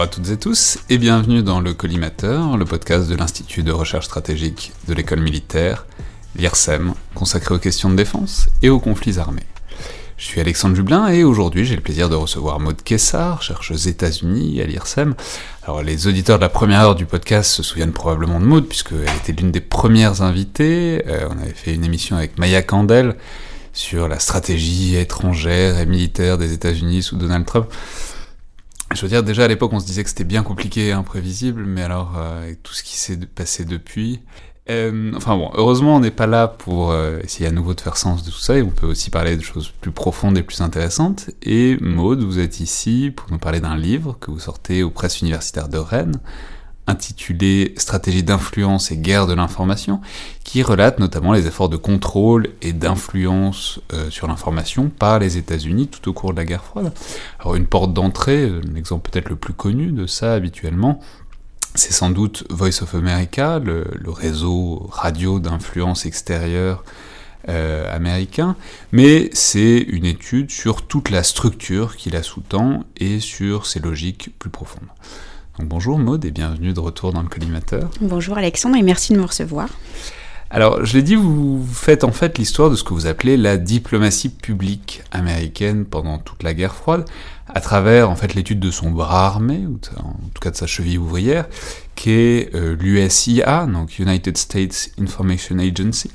Bonjour à toutes et tous et bienvenue dans le Collimateur, le podcast de l'Institut de recherche stratégique de l'école militaire, l'IRSEM, consacré aux questions de défense et aux conflits armés. Je suis Alexandre Jublin et aujourd'hui j'ai le plaisir de recevoir Maud Kessar, chercheuse États-Unis à l'IRSEM. Alors les auditeurs de la première heure du podcast se souviennent probablement de Maud puisqu'elle était l'une des premières invitées. Euh, on avait fait une émission avec Maya Candel sur la stratégie étrangère et militaire des États-Unis sous Donald Trump. Je veux dire, déjà à l'époque, on se disait que c'était bien compliqué et imprévisible, mais alors, euh, tout ce qui s'est passé depuis, euh, enfin bon, heureusement, on n'est pas là pour euh, essayer à nouveau de faire sens de tout ça, et on peut aussi parler de choses plus profondes et plus intéressantes. Et Maude, vous êtes ici pour nous parler d'un livre que vous sortez aux presses universitaires de Rennes, intitulé Stratégie d'influence et guerre de l'information, qui relate notamment les efforts de contrôle et d'influence euh, sur l'information par les États-Unis tout au cours de la guerre froide. Alors une porte d'entrée, l'exemple peut-être le plus connu de ça habituellement, c'est sans doute Voice of America, le, réseau radio d'influence extérieure euh, américain, mais c'est une étude sur toute la structure qui la sous-tend et sur ses logiques plus profondes. Donc bonjour Maude et bienvenue de retour dans le collimateur. Bonjour Alexandre et merci de me recevoir. Alors, je l'ai dit, vous faites en fait l'histoire de ce que vous appelez la diplomatie publique américaine pendant toute la guerre froide, à travers en fait l'étude de son bras armé, ou en tout cas de sa cheville ouvrière, qui est euh, l'USIA, donc United States Information Agency.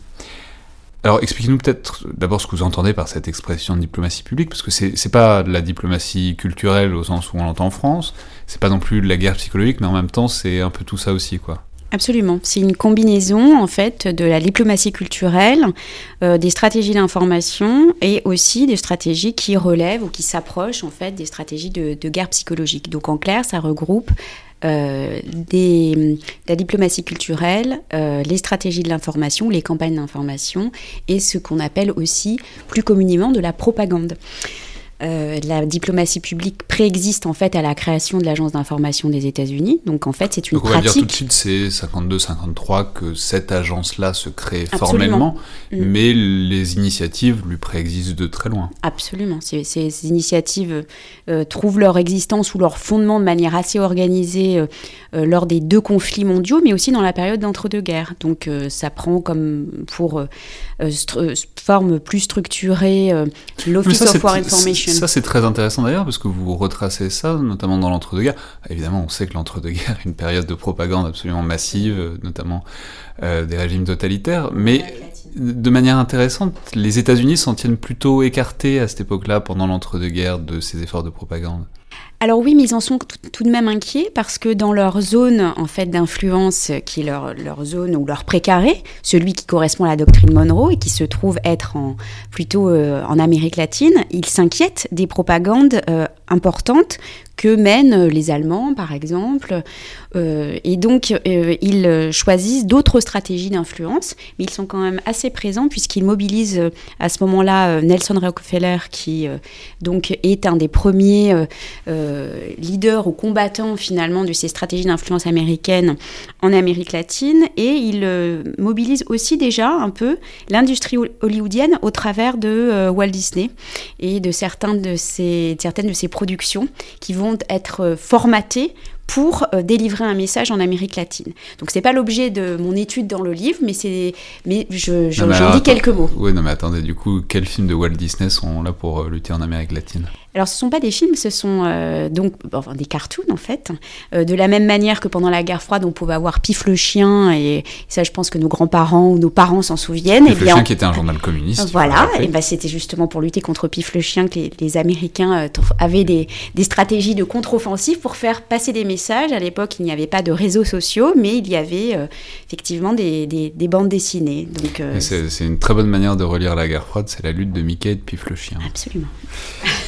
Alors, expliquez-nous peut-être d'abord ce que vous entendez par cette expression de diplomatie publique, parce que c'est pas de la diplomatie culturelle au sens où on l'entend en France, c'est pas non plus de la guerre psychologique, mais en même temps, c'est un peu tout ça aussi, quoi. Absolument. C'est une combinaison en fait de la diplomatie culturelle, euh, des stratégies d'information et aussi des stratégies qui relèvent ou qui s'approchent en fait des stratégies de, guerre psychologique. Donc en clair, ça regroupe euh, des, la diplomatie culturelle, euh, les stratégies de l'information, les campagnes d'information et ce qu'on appelle aussi plus communément de la propagande. Euh, la diplomatie publique préexiste en fait à la création de l'agence d'information des États-Unis. Donc en fait, c'est une Donc on pratique. va dire tout de suite, c'est 52-53 que cette agence-là se crée formellement, mm. mais les initiatives lui préexistent de très loin. Absolument. Ces, ces initiatives euh, trouvent leur existence ou leur fondement de manière assez organisée euh, lors des deux conflits mondiaux, mais aussi dans la période d'entre-deux-guerres. Donc ça prend comme pour forme plus structurée l'Office of War Information ça, c'est très intéressant d'ailleurs, parce que vous retracez ça, notamment dans l'entre-deux-guerres. Évidemment, on sait que l'entre-deux-guerres est une période de propagande absolument massive, notamment euh, des régimes totalitaires, mais de manière intéressante, les États-Unis s'en tiennent plutôt écartés à cette époque-là, pendant l'entre-deux-guerres, de ces efforts de propagande. Alors oui, mais ils en sont tout, de même inquiets parce que dans leur zone en fait d'influence, qui est leur, zone ou leur précaré, celui qui correspond à la doctrine Monroe et qui se trouve être en, plutôt euh, en Amérique latine, ils s'inquiètent des propagandes euh, importantes que mènent les Allemands, par exemple. Euh, et donc, euh, ils choisissent d'autres stratégies d'influence, mais ils sont quand même assez présents puisqu'ils mobilisent euh, à ce moment-là Nelson Rockefeller, qui donc est un des premiers leaders ou combattants finalement de ces stratégies d'influence américaines en Amérique latine, et ils mobilisent aussi déjà un peu l'industrie hollywoodienne au travers de Walt Disney et de, certains de ses, certaines de ses productions qui vont être formatés pour euh, délivrer un message en Amérique latine. Donc c'est pas l'objet de mon étude dans le livre, mais c'est, mais je, je, j'en dis quelques mots. Oui, non mais attendez, du coup, quels films de Walt Disney sont là pour euh, lutter en Amérique latine? Alors, ce ne sont pas des films, ce sont euh, donc enfin, des cartoons en fait. Euh, de la même manière que pendant la guerre froide, on pouvait avoir Pif le chien, et ça, je pense que nos grands-parents ou nos parents s'en souviennent. Pif le chien qui était un journal communiste. Voilà, et ben, c'était justement pour lutter contre Pif le chien que les, Américains euh, avaient des, des, stratégies de contre-offensive pour faire passer des messages. À l'époque, il n'y avait pas de réseaux sociaux, mais il y avait effectivement des, des, des, bandes dessinées. Donc, c'est une très bonne manière de relire la guerre froide, c'est la lutte de Mickey et de Pif le chien. Absolument.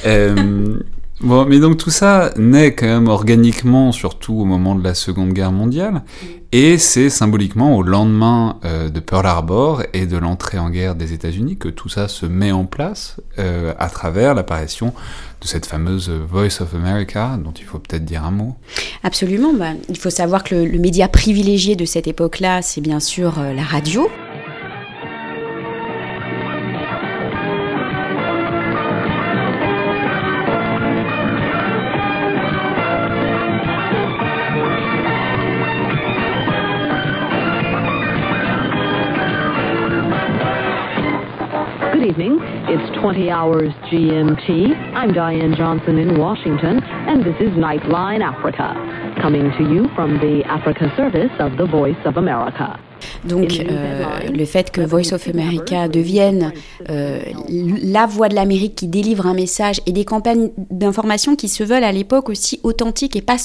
Euh, bon, mais donc tout ça naît quand même organiquement, surtout au moment de la Seconde Guerre mondiale, et c'est symboliquement au lendemain euh, de Pearl Harbor et de l'entrée en guerre des États-Unis que tout ça se met en place euh, à travers l'apparition de cette fameuse Voice of America, dont il faut peut-être dire un mot. Absolument. Bah, il faut savoir que le média privilégié de cette époque-là, c'est bien sûr la radio. 20 hours GMT. I'm Diane Johnson in Washington, and this is Nightline Africa, coming to you from the Africa service of the Voice of America. Donc euh, le fait que Voice of America devienne euh, la voix de l'Amérique qui délivre un message et des campagnes d'information qui se veulent à l'époque aussi authentiques et pas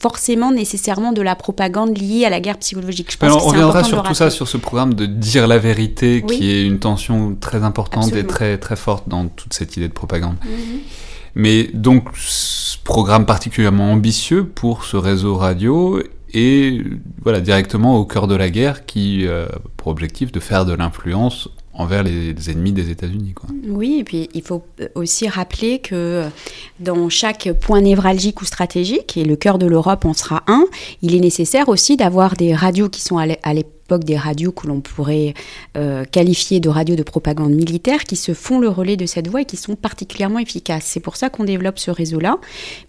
forcément nécessairement de la propagande liée à la guerre psychologique. Je pense on reviendra sur tout ça, sur ce programme de dire la vérité, qui est une tension très importante et très, très forte dans toute cette idée de propagande. Mhm. Mais donc, ce programme particulièrement ambitieux pour ce réseau radio et voilà directement au cœur de la guerre qui a pour objectif de faire de l'influence envers les, ennemis des États-Unis. Oui, et puis il faut aussi rappeler que dans chaque point névralgique ou stratégique, et le cœur de l'Europe en sera un, il est nécessaire aussi d'avoir des radios qui sont à l'époque des radios que l'on pourrait euh, qualifier de radios de propagande militaire qui se font le relais de cette voie et qui sont particulièrement efficaces. C'est pour ça qu'on développe ce réseau-là.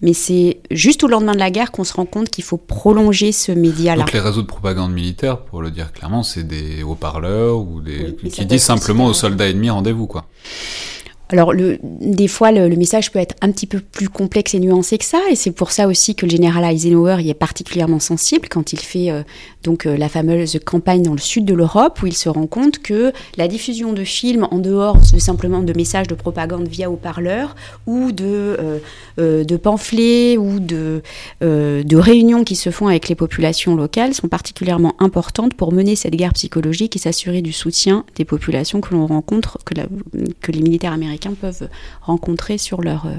Mais c'est juste au lendemain de la guerre qu'on se rend compte qu'il faut prolonger ce média-là. Donc les réseaux de propagande militaire, pour le dire clairement, c'est des haut-parleurs ou des qui disent simplement aux soldats ennemis rendez-vous quoi. Alors, le, des fois, le, message peut être un petit peu plus complexe et nuancé que ça, et c'est pour ça aussi que le général Eisenhower y est particulièrement sensible quand il fait euh, donc euh, la fameuse campagne dans le sud de l'Europe, où il se rend compte que la diffusion de films en dehors de simplement de messages de propagande via haut-parleurs ou de, euh, de pamphlets ou de, de réunions qui se font avec les populations locales sont particulièrement importantes pour mener cette guerre psychologique et s'assurer du soutien des populations que l'on rencontre, que, les militaires américains peuvent rencontrer sur leur, euh,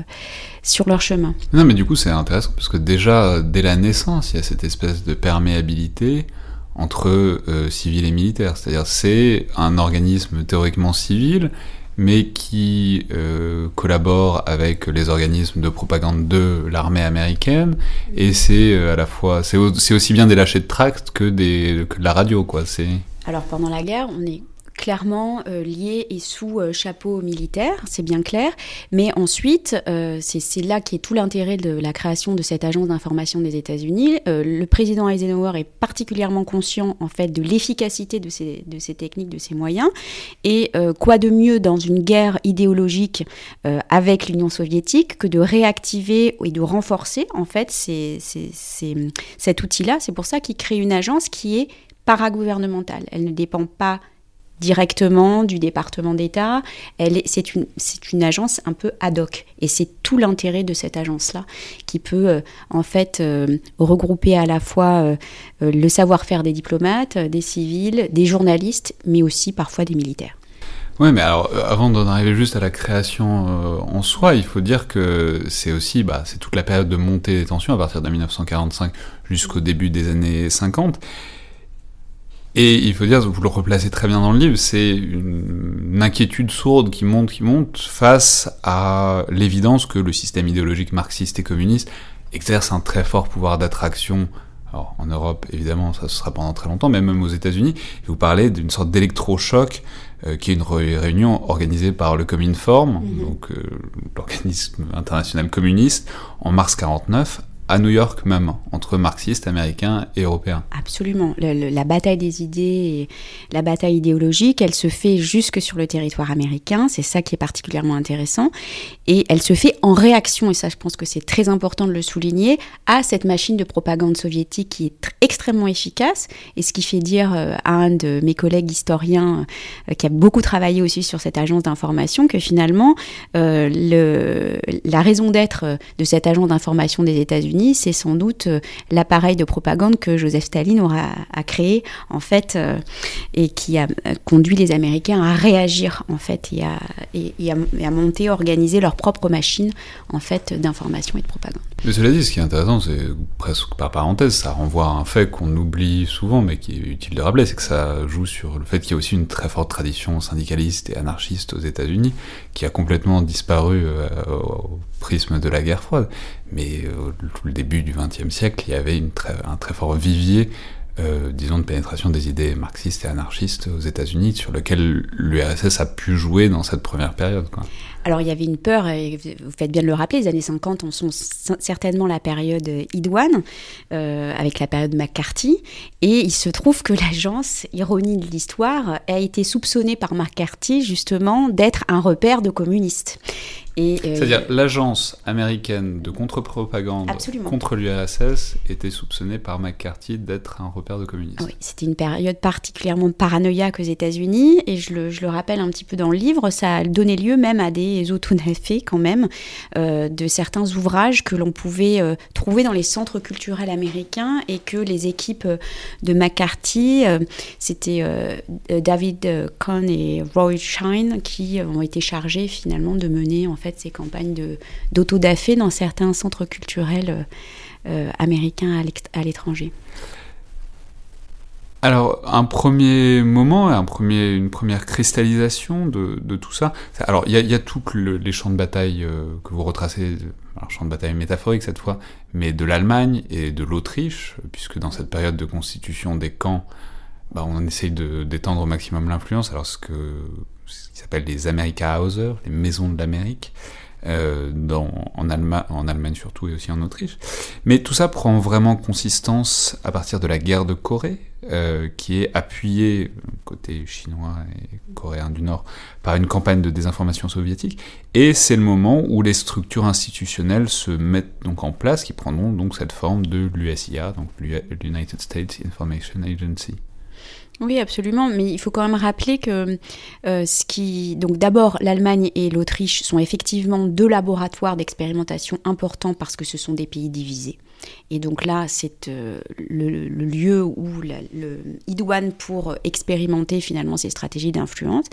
sur leur chemin. Non, mais du coup, c'est intéressant parce que déjà, dès la naissance, il y a cette espèce de perméabilité entre euh, civils et militaires. C'est-à-dire, c'est un organisme théoriquement civil, mais qui euh, collabore avec les organismes de propagande de l'armée américaine, et c'est à la fois, c'est aussi bien des lâchers de tracts que, des, que de la radio, quoi. C'est... Alors pendant la guerre, on est clairement euh, lié et sous euh, chapeau militaire, c'est bien clair. Mais ensuite, euh, c'est là qui est tout l'intérêt de la création de cette agence d'information des États-Unis. le président Eisenhower est particulièrement conscient en fait de l'efficacité de ces, techniques, de ces moyens. Et quoi de mieux dans une guerre idéologique avec l'Union soviétique que de réactiver et de renforcer en fait cet outil-là? C'est pour ça qu'il crée une agence qui est paragouvernementale. Elle ne dépend pas directement du département d'État. C'est une, agence un peu ad hoc. Et c'est tout l'intérêt de cette agence-là, qui peut euh, en fait euh, regrouper à la fois euh, le savoir-faire des diplomates, des civils, des journalistes, mais aussi parfois des militaires. Oui, mais alors, avant d'en arriver juste à la création en soi, il faut dire que c'est aussi, bah, c'est toute la période de montée des tensions à partir de 1945 jusqu'au début des années 50. Et il faut dire, vous le replacez très bien dans le livre, c'est une, inquiétude sourde qui monte, qui monte face à l'évidence que le système idéologique marxiste et communiste exerce un très fort pouvoir d'attraction. Alors, en Europe, évidemment, ça se sera pendant très longtemps, mais même aux États-Unis. Vous parlez d'une sorte d'électrochoc euh, qui est une réunion organisée par le Cominform, mm donc euh, l'organisme international communiste, en mars 49, à New York même, entre marxistes américains et européens. Absolument. la bataille des idées, la bataille idéologique, elle se fait jusque sur le territoire américain. C'est ça qui est particulièrement intéressant. Et elle se fait en réaction, et ça je pense que c'est très important de le souligner, à cette machine de propagande soviétique qui est extrêmement efficace. Et ce qui fait dire euh, à un de mes collègues historiens, euh, qui a beaucoup travaillé aussi sur cette agence d'information, que finalement, euh, la raison d'être de cette agence d'information des États-Unis, c'est sans doute euh, l'appareil de propagande que Joseph Staline aura a créé en fait euh, et qui a euh, conduit les Américains à réagir en fait et à, et, à, monter, organiser leur propre machine en fait d'information et de propagande. Mais cela dit, ce qui est intéressant, c'est presque par parenthèse, ça renvoie à un fait qu'on oublie souvent, mais qui est utile de rappeler, c'est que ça joue sur le fait qu'il y a aussi une très forte tradition syndicaliste et anarchiste aux États-Unis, qui a complètement disparu au de la guerre froide. Mais au le début du XXe siècle, il y avait un très fort vivier euh, disons, de pénétration des idées marxistes et anarchistes aux États-Unis, sur lequel l'URSS a pu jouer dans cette première période. Alors il y avait une peur, et vous faites bien de le rappeler, les années 50 sont certainement la période idoine, euh, avec la période McCarthy, et il se trouve que l'agence, ironie de l'histoire, a été soupçonnée par McCarthy justement d'être un repère de communistes. Euh, C'est-à-dire l'agence américaine de contre-propagande contre l'URSS était soupçonnée par McCarthy d'être un repère de communistes. Oui, c'était une période particulièrement paranoïaque aux États-Unis et je le, je le, rappelle un petit peu dans le livre, ça a donné lieu même à des autonafés quand même euh, de certains ouvrages que l'on pouvait euh, trouver dans les centres culturels américains et que les équipes de McCarthy, c'était David Cohn et Roy Shine qui ont été chargés finalement de mener en fait ces campagnes d'autodafé dans certains centres culturels euh, euh, américains à l'étranger. Alors, un premier moment, un premier, une première cristallisation de, tout ça. Alors, il y a, tous les champs de bataille euh, que vous retracez, alors champs de bataille métaphorique cette fois, mais de l'Allemagne et de l'Autriche, puisque dans cette période de constitution des camps, bah, on essaye d'étendre au maximum l'influence. Alors, ce que ce qui s'appelle les America Hauser, les maisons de l'Amérique, euh, en, Allemagne surtout et aussi en Autriche. Mais tout ça prend vraiment consistance à partir de la guerre de Corée, euh, qui est appuyée, côté chinois et coréen du Nord, par une campagne de désinformation soviétique. Et c'est le moment où les structures institutionnelles se mettent donc en place, qui prendront donc cette forme de l'USIA, donc l'United States Information Agency. Oui, absolument. Mais il faut quand même rappeler que euh, ce qui. Donc, d'abord, l'Allemagne et l'Autriche sont effectivement deux laboratoires d'expérimentation importants parce que ce sont des pays divisés. Et donc là, c'est euh, le, lieu où le idoine pour expérimenter finalement ces stratégies d'influence.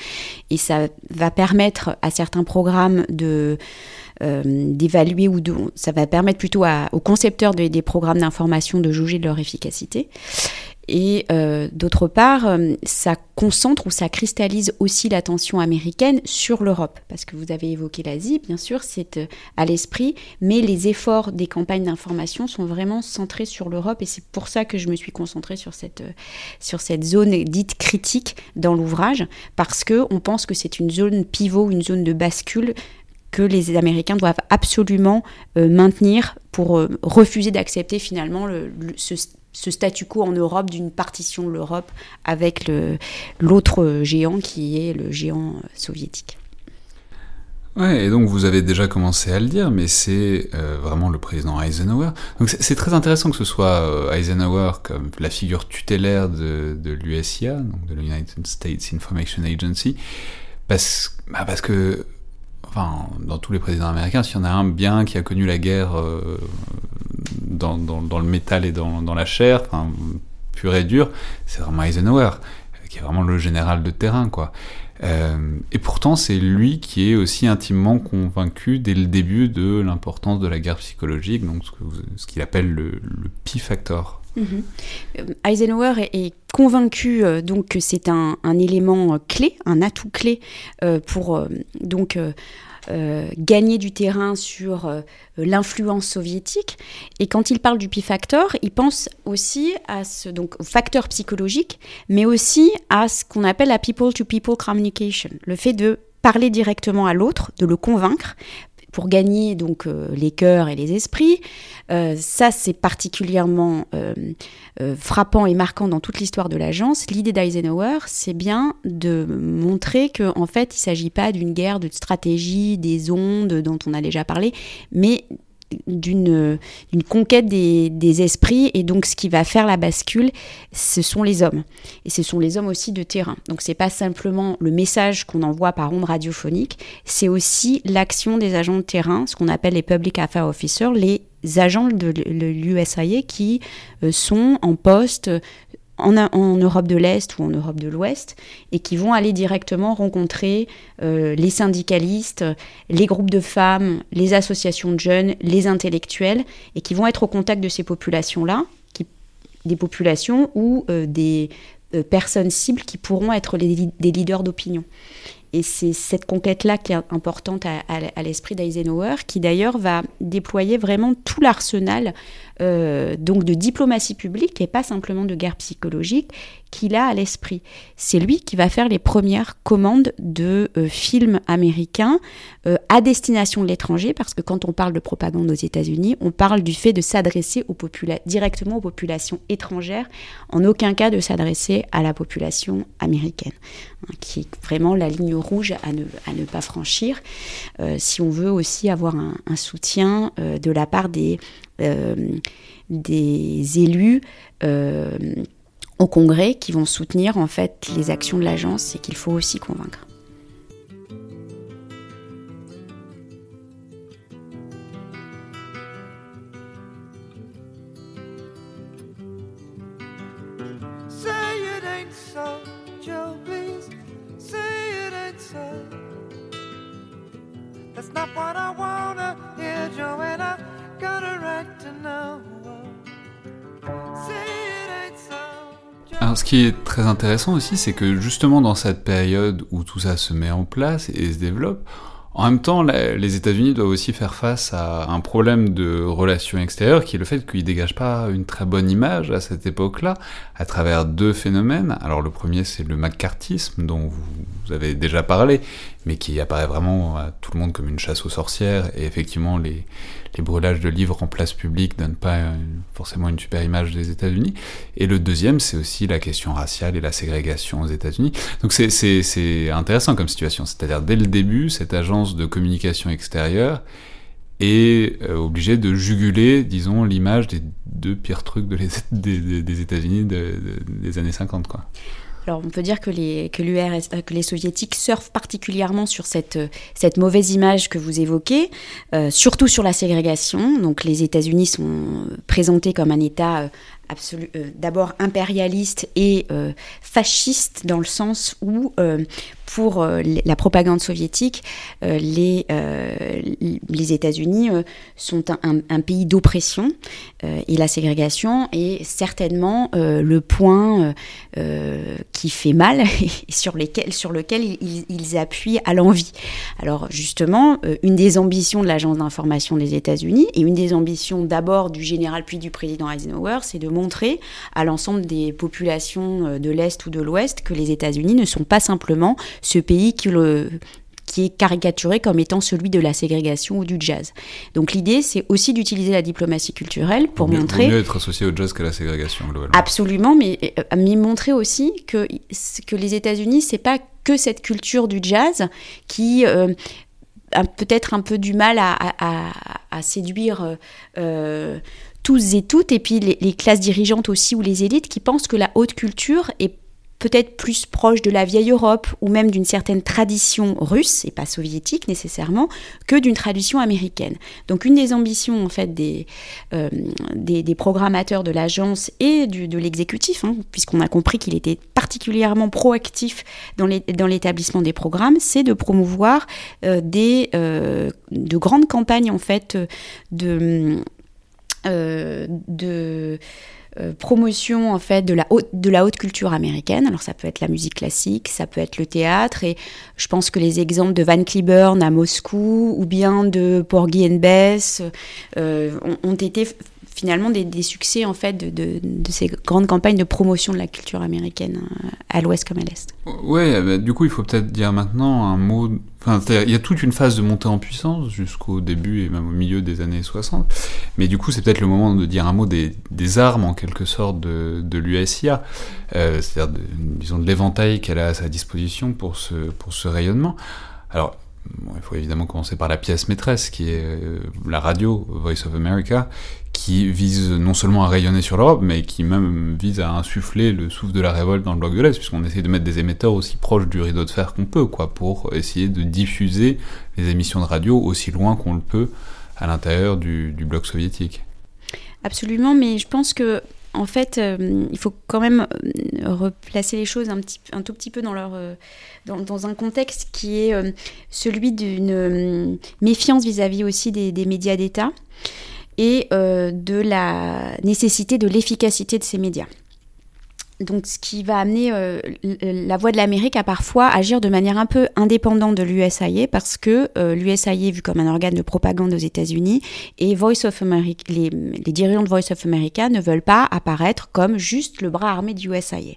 Et ça va permettre à certains programmes de. Euh, d'évaluer ou de, ça va permettre plutôt aux concepteurs des programmes d'information de juger de leur efficacité. Et euh, d'autre part, euh, ça concentre ou ça cristallise aussi l'attention américaine sur l'Europe, parce que vous avez évoqué l'Asie, bien sûr, c'est à l'esprit, mais les efforts des campagnes d'information sont vraiment centrés sur l'Europe, et c'est pour ça que je me suis concentrée sur cette, sur cette zone dite critique dans l'ouvrage, parce que on pense que c'est une zone pivot, une zone de bascule que les Américains doivent absolument maintenir pour refuser d'accepter finalement le, ce statu quo en Europe d'une partition de l'Europe avec l'autre géant qui est le géant soviétique. Ouais, et donc vous avez déjà commencé à le dire, mais c'est euh, vraiment le président Eisenhower. Donc c'est très intéressant que ce soit euh, Eisenhower comme la figure tutélaire de, de l'USIA, donc de l'United States Information Agency, parce, bah parce que enfin, dans tous les présidents américains, s'il y en a un bien qui a connu la guerre euh, dans, le métal et dans, la chair, enfin, pur et dur, c'est vraiment Eisenhower, qui est vraiment le général de terrain. Euh, et pourtant, c'est lui qui est aussi intimement convaincu dès le début de l'importance de la guerre psychologique, donc ce qu'il appelle le, le P-factor. Mhm. Euh, Eisenhower est, convaincu euh, donc que c'est un, élément clé, un atout clé pour donc gagner du terrain sur l'influence soviétique. Et quand il parle du P-factor, il pense aussi à ce donc facteur psychologique, mais aussi à ce qu'on appelle la people-to-people -people communication, le fait de parler directement à l'autre, de le convaincre pour gagner donc les cœurs et les esprits. ça, c'est particulièrement frappant et marquant dans toute l'histoire de l'agence. L'idée d'Eisenhower, c'est bien de montrer qu'en en fait, il ne s'agit pas d'une guerre de stratégie, des ondes dont on a déjà parlé, mais d'une conquête des, esprits. Et donc ce qui va faire la bascule ce sont les hommes. Et ce sont les hommes aussi de terrain. Donc c'est pas simplement le message qu'on envoie par onde radiophonique c'est aussi l'action des agents de terrain ce qu'on appelle les public affairs officers les agents de l'USAID qui euh, sont en poste en, Europe de l'Est ou en Europe de l'Ouest et qui vont aller directement rencontrer euh, les syndicalistes, les groupes de femmes, les associations de jeunes, les intellectuels et qui vont être au contact de ces populations-là, des populations ou euh, des euh, personnes cibles qui pourront être des leaders d'opinion. Et c'est cette conquête-là qui est importante à, l'esprit d'Eisenhower, qui d'ailleurs va déployer vraiment tout l'arsenal euh, donc de diplomatie publique et pas simplement de guerre psychologique qu'il a à l'esprit. C'est lui qui va faire les premières commandes de euh, films américains euh, à destination de l'étranger, parce que quand on parle de propagande aux États-Unis, on parle du fait de s'adresser directement aux populations étrangères, en aucun cas de s'adresser à la population américaine, hein, qui est vraiment la ligne rouge à ne, pas franchir, si on veut aussi avoir un soutien de la part des, des élus au Congrès qui vont soutenir en fait les actions de l'agence et qu'il faut aussi convaincre. Alors, ce qui est très intéressant aussi, c'est que justement dans cette période où tout ça se met en place et se développe, en même temps, les États-Unis doivent aussi faire face à un problème de relations extérieures, qui est le fait qu'ils dégagent pas une très bonne image à cette époque-là, à travers deux phénomènes. Alors le premier, c'est le macartisme, dont vous avez déjà parlé, mais qui apparaît vraiment à tout le monde comme une chasse aux sorcières, et effectivement, les, les brûlages de livres en place publique donnent pas forcément une super image des États-Unis. Et le deuxième, c'est aussi la question raciale et la ségrégation aux États-Unis. Donc c'est intéressant comme situation, c'est-à-dire dès le début, cette agence de communication extérieure est euh, obligée de juguler, disons, l'image des deux pires trucs des, États-Unis des années 50, quoi. Alors on peut dire que les, que, euh, les soviétiques surfent particulièrement sur cette, euh, cette mauvaise image que vous évoquez, euh, surtout sur la ségrégation. Donc les États-Unis sont présentés comme un État d'abord impérialiste et fasciste dans le sens où pour euh, la propagande soviétique, euh, les, euh, les États-Unis sont un, pays d'oppression et la ségrégation est certainement le point qui fait mal et sur, lequel ils, appuient à l'envie. Alors justement, une des ambitions de l'agence d'information des États-Unis et une des ambitions d'abord du général puis du président Eisenhower, c'est de montrer à l'ensemble des populations de l'Est ou de l'Ouest que les États-Unis ne sont pas simplement ce pays qui, le, qui est caricaturé comme étant celui de la ségrégation ou du jazz. Donc l'idée, c'est aussi d'utiliser la diplomatie culturelle pour montrer... Vaut mieux être associé au jazz qu'à la ségrégation, globalement. Absolument, mais, euh, mais montrer aussi que, que les États-Unis, c'est pas que cette culture du jazz qui... Euh, a peut-être un peu du mal à, à, séduire euh, tous et toutes, et puis les, les, classes dirigeantes aussi ou les élites qui pensent que la haute culture est peut-être plus proche de la vieille Europe ou même d'une certaine tradition russe, et pas soviétique nécessairement, que d'une tradition américaine. Donc une des ambitions en fait des, euh, des, programmateurs de l'agence et du, de l'exécutif, hein, puisqu'on a compris qu'il était particulièrement proactif dans l'établissement des programmes, c'est de promouvoir euh, des, euh, de grandes campagnes en fait de... de euh, promotion en fait de la, haute, de la haute culture américaine. Alors ça peut être la musique classique, ça peut être le théâtre, et je pense que les exemples de Van Cliburn à Moscou ou bien de Porgy and Bess euh, ont, été finalement des, succès en fait de, de, ces grandes campagnes de promotion de la culture américaine à l'ouest comme à l'est. Ouais, bah, du coup, il faut peut-être dire maintenant un mot. Enfin, il y a toute une phase de montée en puissance jusqu'au début et même au milieu des années 60. Mais du coup, c'est peut-être le moment de dire un mot des, des armes en quelque sorte de, de l'USIA, euh, c'est-à-dire disons de l'éventail qu'elle a à sa disposition pour ce pour ce rayonnement. Alors, il faut évidemment commencer par la pièce maîtresse, qui est euh, la radio Voice of America, qui vise non seulement à rayonner sur l'Europe, mais qui même vise à insuffler le souffle de la révolte dans le bloc de l'Est, puisqu'on essaie de mettre des émetteurs aussi proches du rideau de fer qu'on peut, quoi, pour essayer de diffuser les émissions de radio aussi loin qu'on le peut à l'intérieur du, bloc soviétique. Absolument, mais je pense que en fait, euh, il faut quand même euh, replacer les choses un, tout petit peu dans, euh, un contexte qui est celui d'une méfiance vis-à-vis -vis aussi des médias d'État et euh, de la nécessité de l'efficacité de ces médias. Donc ce qui va amener euh, la voix de l'Amérique à parfois agir de manière un peu indépendante de l'USIA parce que euh, est vu comme un organe de propagande aux États-Unis et Voice of America, les, dirigeants de Voice of America ne veulent pas apparaître comme juste le bras armé du USIA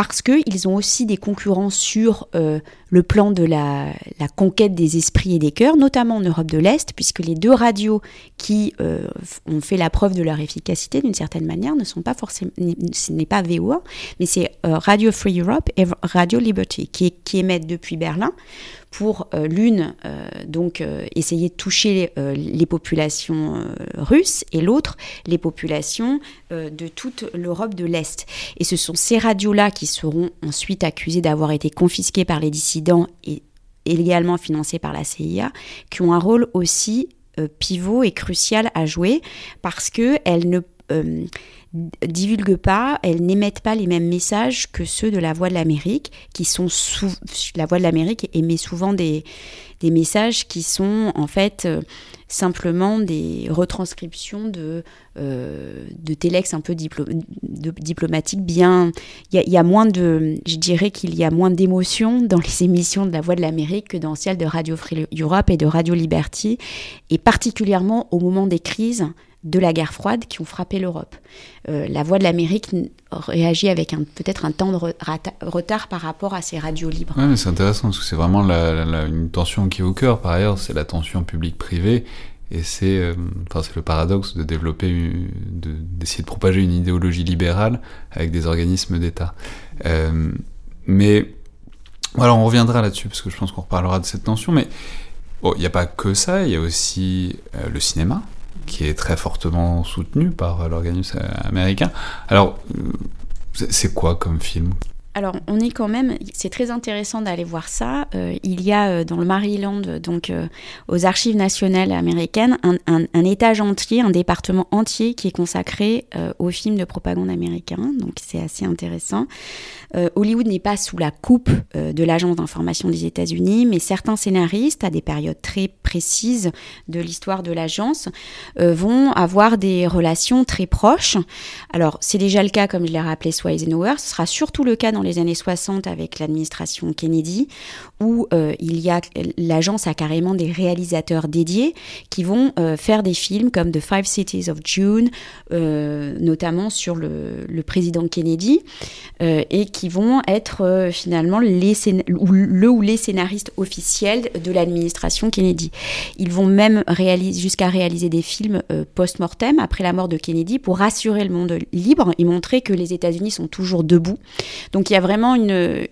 parce qu'ils ont aussi des concurrents sur euh, le plan de la, conquête des esprits et des cœurs, notamment en Europe de l'Est, puisque les deux radios qui euh, ont fait la preuve de leur efficacité d'une certaine manière ne sont pas forcément, ce n'est pas VOA, mais c'est euh, Radio Free Europe et Radio Liberty qui, émettent depuis Berlin pour euh, l'une donc essayer de toucher les populations russes et l'autre les populations de toute l'Europe de l'Est. Et ce sont ces radios-là qui seront ensuite accusées d'avoir été confisquées par les dissidents et également financées par la CIA, qui ont un rôle aussi pivot et crucial à jouer parce qu'elles ne euh, divulguent pas, elles n'émettent pas les mêmes messages que ceux de la Voix de l'Amérique, qui sont sous... la Voix de l'Amérique émet souvent des, des messages qui sont en fait euh, simplement des retranscriptions de, euh, de télex un peu diplo diplomatiques bien... Il y, y, a moins de... Je dirais qu'il y a moins d'émotion dans les émissions de la Voix de l'Amérique que dans celles de Radio Free Europe et de Radio Liberty, et particulièrement au moment des crises de la guerre froide qui ont frappé l'Europe. Euh, la voix de l'Amérique réagit avec peut-être un temps de re retard par rapport à ces radios libres. Ouais, c'est intéressant parce que c'est vraiment une tension qui est au cœur. Par ailleurs, c'est la tension publique-privée. Et c'est euh, le paradoxe de développer, d'essayer de, propager une idéologie libérale avec des organismes d'État. Euh, mais voilà, on reviendra là-dessus parce que je pense qu'on reparlera de cette tension. Mais il n'y a pas que ça, il y a aussi euh, le cinéma qui est très fortement soutenu par l'organisme américain. Alors, c'est quoi comme film? Alors, on est quand même, c'est très intéressant d'aller voir ça. Euh, il y a euh, dans le Maryland, donc euh, aux archives nationales américaines, un, étage entier, un département entier qui est consacré aux films de propagande américains. Donc, c'est assez intéressant. Hollywood n'est pas sous la coupe de l'agence d'information des États-Unis, mais certains scénaristes, à des périodes très précises de l'histoire de l'agence, vont avoir des relations très proches. Alors, c'est déjà le cas, comme je l'ai rappelé, soit Eisenhower. Ce sera surtout le cas dans les années 60 avec l'administration Kennedy, où euh, il y a l'agence a carrément des réalisateurs dédiés qui vont euh, faire des films comme The Five Cities of June, euh, notamment sur le, président Kennedy, et qui vont être finalement les le ou les scénaristes officiels de l'administration Kennedy. Ils vont même jusqu'à réaliser des films post-mortem après la mort de Kennedy pour rassurer le monde libre et montrer que les États-Unis sont toujours debout. Donc il y a vraiment une,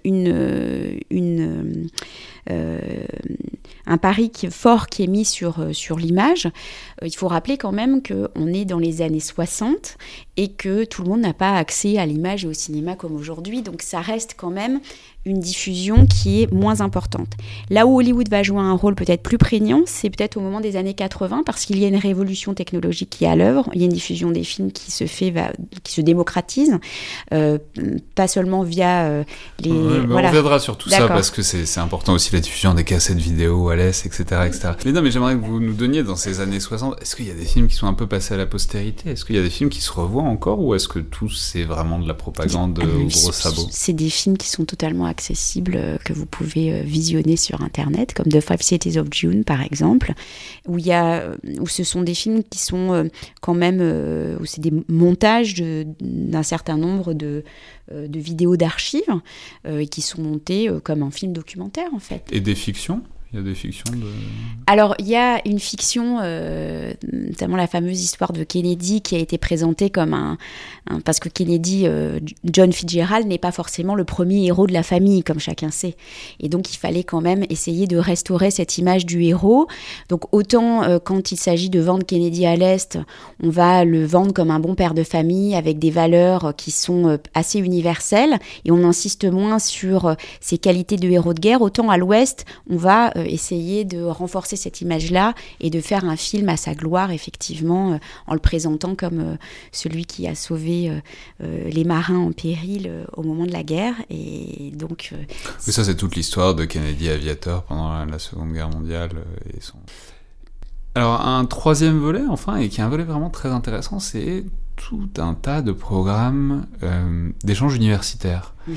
un pari qui, fort qui est mis sur, sur l'image. Euh, il faut rappeler quand même qu'on est dans les années 60 et que tout le monde n'a pas accès à l'image et au cinéma comme aujourd'hui. Donc ça reste quand même une diffusion qui est moins importante. Là où Hollywood va jouer un rôle peut-être plus prégnant, c'est peut-être au moment des années 80 parce qu'il y a une révolution technologique qui est à l'œuvre. Il y a une diffusion des films qui se fait, va, qui se démocratise, euh, pas seulement via euh, les. Ouais, voilà. On reviendra sur tout ça parce que c'est important aussi la diffusion des cassettes vidéo à l'Est, etc., etc. Mais non, mais j'aimerais que vous nous donniez dans ces années 60, est-ce qu'il y a des films qui sont un peu passés à la postérité? Est-ce qu'il y a des films qui se revoient encore ou est-ce que tout c'est vraiment de la propagande au gros sabot C'est des films qui sont totalement accessibles, euh, que vous pouvez euh, visionner sur Internet, comme The Five Cities of June, par exemple, où, il y a, euh, où ce sont des films qui sont quand même, où c'est des montages de- d'un certain nombre de, de vidéos d'archives euh, qui sont montés euh, comme un film documentaire, en fait. Et des fictions Il y a des fictions de... Alors, il y a une fiction, euh, notamment la fameuse histoire de Kennedy, qui a été présentée comme un. parce que Kennedy, euh, John Fitzgerald, n'est pas forcément le premier héros de la famille, comme chacun sait. Et donc, il fallait quand même essayer de restaurer cette image du héros. Donc, autant euh, quand il s'agit de vendre Kennedy à l'Est, on va le vendre comme un bon père de famille, avec des valeurs qui sont assez universelles, et on insiste moins sur ses qualités de héros de guerre. Autant à l'Ouest, on va essayer de renforcer cette image-là et de faire un film à sa gloire, effectivement, euh, en le présentant comme euh, celui qui a sauvé euh, euh, les marins en péril euh, au moment de la guerre. Et donc, euh, ça c'est toute l'histoire de Kennedy aviateur pendant la, Seconde Guerre mondiale euh, et son... Alors un troisième volet enfin, et qui est un volet vraiment très intéressant, c'est tout un tas de programmes euh, d'échanges universitaires, Mhm.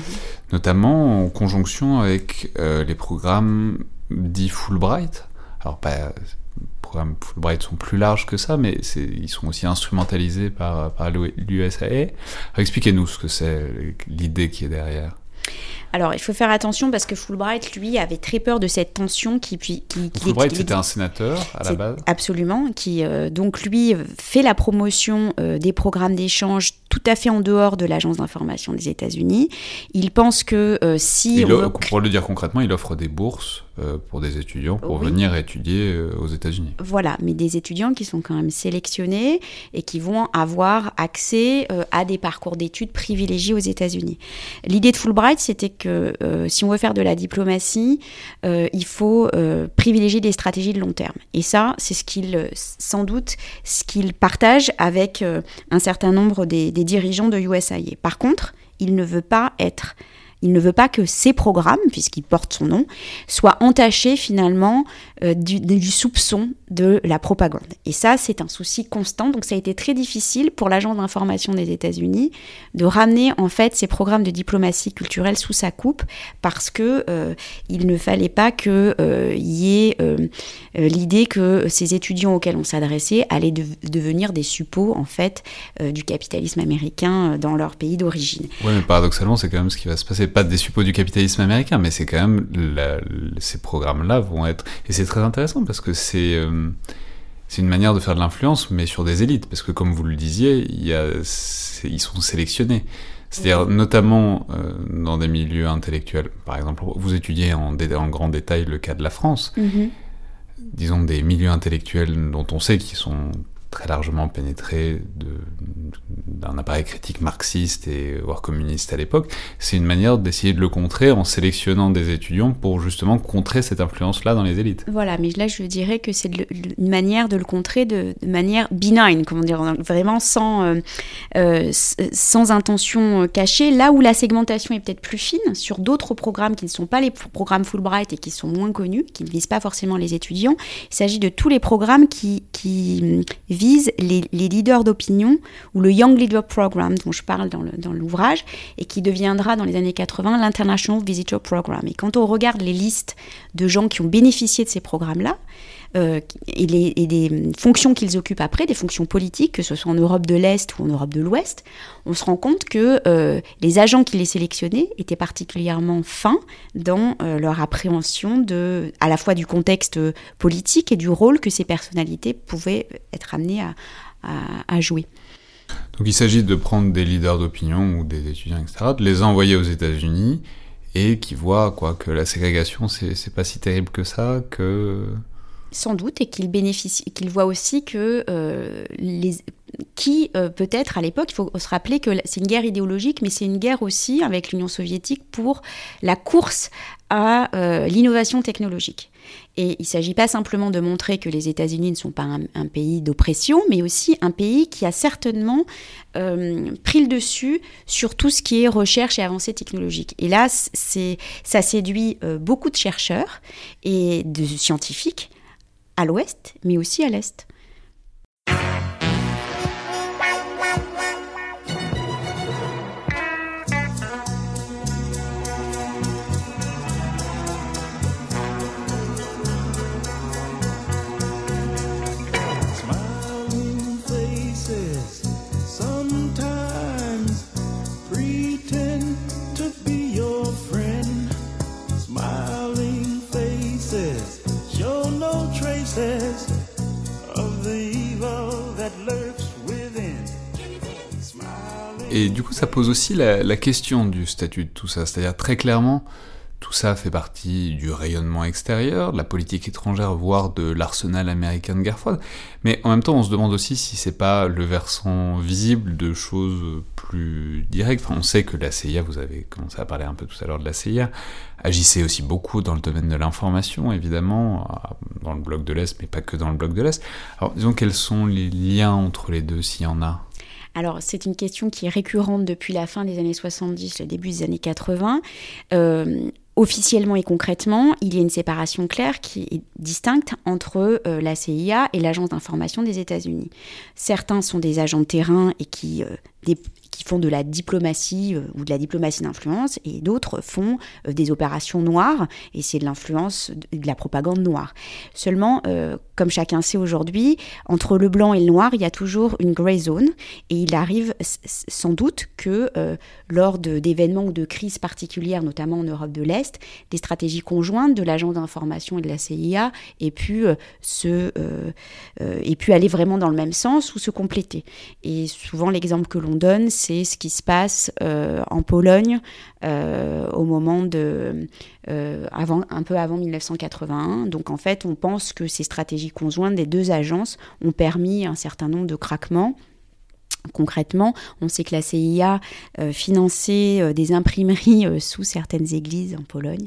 notamment en conjonction avec euh, les programmes dits Fulbright. Alors pas les programmes Fulbright sont plus larges que ça, mais ils sont aussi instrumentalisés par, par. Alors, Expliquez-nous ce que c'est, l'idée qui est derrière. Alors, il faut faire attention parce que Fulbright, lui, avait très peur de cette tension qui... qui, qui, Fulbright, c'était un sénateur à la base. Absolument, qui euh, donc lui fait la promotion euh, des programmes d'échange tout à fait en dehors de l'agence d'information des États-Unis. Il pense que euh, si Il on o- veut- Pour le dire concrètement, il offre des bourses pour des étudiants pour Oui. venir étudier aux États-Unis. Voilà, mais des étudiants qui sont quand même sélectionnés et qui vont avoir accès à des parcours d'études privilégiés aux États-Unis. L'idée de Fulbright, c'était que euh, si on veut faire de la diplomatie, euh, il faut euh, privilégier des stratégies de long terme. Et ça, c'est ce qu'il, sans doute, ce qu'il partage avec un certain nombre des, des dirigeants de USAID. Par contre, il ne veut pas être il ne veut pas que ces programmes, puisqu'ils portent son nom, soient entachés finalement euh, du, soupçon de la propagande. Et ça, c'est un souci constant. Donc ça a été très difficile pour l'agent d'information des États-Unis de ramener en fait ces programmes de diplomatie culturelle sous sa coupe parce que euh, il ne fallait pas qu'il y ait euh, euh, l'idée que ces étudiants auxquels on s'adressait allaient de- devenir des suppôts en fait euh, du capitalisme américain euh, dans leur pays d'origine. Ouais, mais paradoxalement, c'est quand même ce qui va se passer. Pas des suppôts du capitalisme américain, mais c'est quand même la- ces programmes-là vont être. Et c'est très intéressant parce que c'est euh, c'est une manière de faire de l'influence, mais sur des élites. Parce que comme vous le disiez, il y a, c'est- ils sont sélectionnés. C'est-à-dire notamment euh, dans des milieux intellectuels. Par exemple, vous étudiez en, grand détail le cas de la France. disons, des milieux intellectuels dont on sait qu'ils sont très largement pénétrés de- d'un appareil critique marxiste et voire communiste à l'époque, c'est une manière d'essayer de le contrer en sélectionnant des étudiants pour justement contrer cette influence-là dans les élites. Voilà, mais là je dirais que c'est une manière de le contrer de, manière benign, comment dire, vraiment sans, euh, euh, sans intention euh, cachée. Là où la segmentation est peut-être plus fine, sur d'autres programmes qui ne sont pas les pro- programmes Fulbright et qui sont moins connus, qui ne visent pas forcément les étudiants, il s'agit de tous les programmes qui, qui visent les, les leaders d'opinion ou le Young Leader Program dont je parle dans le- dans l'ouvrage et qui deviendra dans les années 80 l'International Visitor Program. Et quand on regarde les listes de gens qui ont bénéficié de ces programmes-là, euh, et, des fonctions qu'ils occupent après, des fonctions politiques, que ce soit en Europe de l'Est ou en Europe de l'Ouest, on se rend compte que euh, les agents qui les sélectionnaient étaient particulièrement fins dans euh, leur appréhension de, à la fois du contexte politique et du rôle que ces personnalités pouvaient être amenées à, jouer. Donc il s'agit de prendre des leaders d'opinion ou des étudiants, etc., de les envoyer aux États-Unis et qui voient quoi que la ségrégation c'est pas si terrible que ça, que Sans doute, et qu'il bénéficie, qu'il voit aussi que euh, les, qui euh, peut-être à l'époque, il faut se rappeler que c'est une guerre idéologique, mais c'est une guerre aussi avec l'Union soviétique pour la course à euh, l'innovation technologique. Et il ne s'agit pas simplement de montrer que les États-Unis ne sont pas un, pays d'oppression, mais aussi un pays qui a certainement pris le dessus sur tout ce qui est recherche et avancée technologique. Et là, ça séduit beaucoup de chercheurs et de scientifiques à l'ouest, mais aussi à l'est. Et du coup, ça pose aussi la, question du statut de tout ça. C'est-à-dire, très clairement, tout ça fait partie du rayonnement extérieur, de la politique étrangère, voire de l'arsenal américain de guerre froide. Mais en même temps, on se demande aussi si c'est pas le versant visible de choses plus directes. On sait que la CIA, vous avez commencé à parler un peu tout à l'heure de la CIA, agissait aussi beaucoup dans le domaine de l'information, évidemment, dans le bloc de l'Est, mais pas que dans le bloc de l'Est. Alors, disons, quels sont les liens entre les deux, s'il y en a? Alors, c'est une question qui est récurrente depuis la fin des années 70, le début des années 80. Euh, officiellement et concrètement, il y a une séparation claire qui est distincte entre euh, la CIA et l'agence d'information des États-Unis. Certains sont des agents de terrain et qui, euh, qui font de la diplomatie euh, ou de la diplomatie d'influence, et d'autres font euh, des opérations noires, et c'est de l'influence, de la propagande noire. Seulement, euh, comme chacun sait aujourd'hui, entre le blanc et le noir, il y a toujours une grey zone, et il arrive sans doute que lors d'événements ou de crises particulières, notamment en Europe de l'Est, des stratégies conjointes de l'agence d'information et de la CIA aient pu, se, euh, euh, aient pu aller vraiment dans le même sens ou se compléter. Et souvent, l'exemple que l'on donne, c'est ce qui se passe euh, en Pologne euh, au moment de. euh, avant, un peu avant 1981. Donc, en fait, on pense que ces stratégies conjointes des deux agences ont permis un certain nombre de craquements. Concrètement, on sait que la CIA finançait des imprimeries sous certaines églises en Pologne.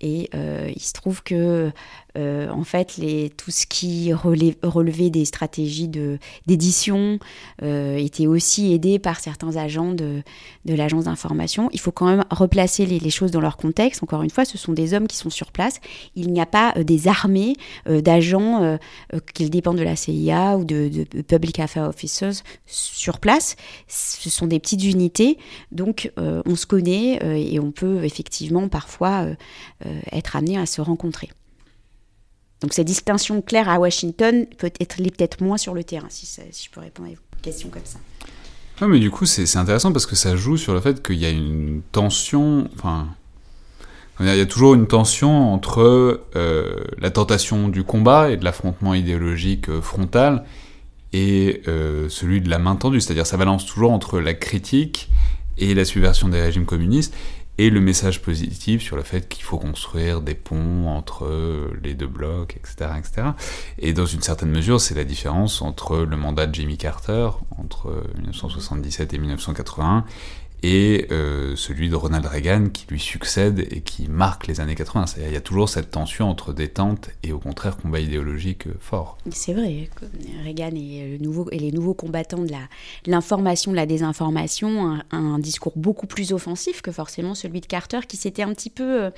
Et euh, il se trouve que, euh, en fait, tout ce qui relevait des stratégies de- d'édition euh, était aussi aidé par certains agents de, de l'agence d'information. Il faut quand même replacer les, choses dans leur contexte. Encore une fois, ce sont des hommes qui sont sur place. Il n'y a pas euh, des armées d'agents euh, euh, qui dépendent de la CIA ou de, de- de Public Affairs Officers sur place. Ce sont des petites unités. Donc, on se connaît et on peut effectivement parfois être amené à se rencontrer. Donc, cette distinction claire à Washington peut être peut-être moins sur le terrain, si, je peux répondre à vos questions comme ça. Ouais, mais du coup, c'est intéressant parce que ça joue sur le fait qu'il y a une tension. Enfin. Il y a toujours une tension entre euh, la tentation du combat et de l'affrontement idéologique euh, frontal et euh, celui de la main tendue. C'est-à-dire, ça balance toujours entre la critique et la subversion des régimes communistes et le message positif sur le fait qu'il faut construire des ponts entre euh, les deux blocs, etc., etc. Et dans une certaine mesure, c'est la différence entre le mandat de Jimmy Carter, entre euh, 1977 et 1981, et euh, celui de Ronald Reagan qui lui succède et qui marque les années 80. C'est-à-dire, il y a toujours cette tension entre détente et au contraire combat idéologique fort. C'est vrai, Reagan et, le nouveau, et les nouveaux combattants de l'information, de la désinformation, un, un discours beaucoup plus offensif que forcément celui de Carter, qui s'était un petit peu euh,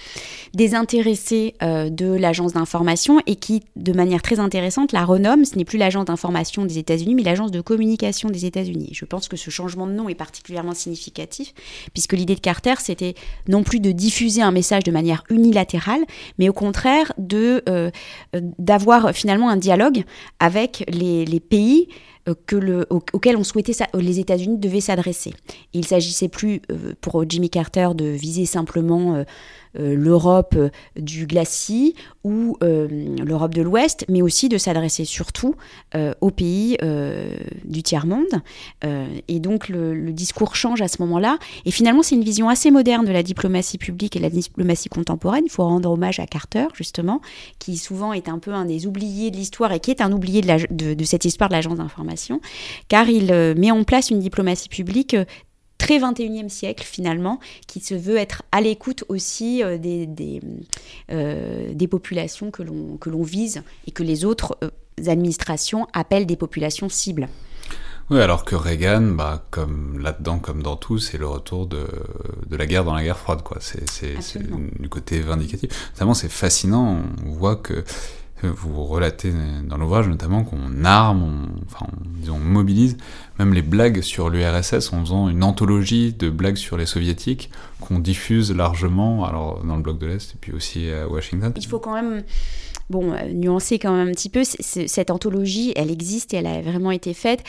désintéressé euh, de l'agence d'information et qui, de manière très intéressante, la renomme. Ce n'est plus l'agence d'information des États-Unis, mais l'agence de communication des États-Unis. Je pense que ce changement de nom est particulièrement significatif, puisque l'idée de Carter, c'était non plus de diffuser un message de manière unilatérale, mais au contraire euh, d'avoir finalement un dialogue avec les, pays euh, auxquels on souhaitait les États-Unis devaient s'adresser. Il s'agissait plus euh, pour Jimmy Carter de viser simplement l'Europe euh, du glacis ou euh, l'Europe de l'Ouest, mais aussi de s'adresser surtout euh, aux pays euh, du tiers-monde. Euh, et donc le, discours change à ce moment-là. Et finalement, c'est une vision assez moderne de la diplomatie publique et de la diplomatie contemporaine. Il faut rendre hommage à Carter, justement, qui souvent est un peu un des oubliés de l'histoire et qui est un oublié de, de- cette histoire de l'agence d'information, car il euh, met en place une diplomatie publique euh, très 21e siècle finalement, qui se veut être à l'écoute aussi euh, des, des, euh, des populations que l'on vise et que les autres euh, administrations appellent des populations cibles. Oui, alors que Reagan, bah, comme là-dedans, comme dans tout, c'est le retour de, de la guerre dans la guerre froide, quoi. C'est, du côté vindicatif. Notamment, c'est fascinant. On voit que vous relatez dans l'ouvrage notamment qu'on arme, on, enfin, on, disons, on mobilise même les blagues sur l'URSS en faisant une anthologie de blagues sur les soviétiques qu'on diffuse largement, alors dans le bloc de l'Est et puis aussi à Washington. Il faut quand même bon, euh, nuancer quand même un petit peu, cette anthologie, elle existe et elle a vraiment été faite.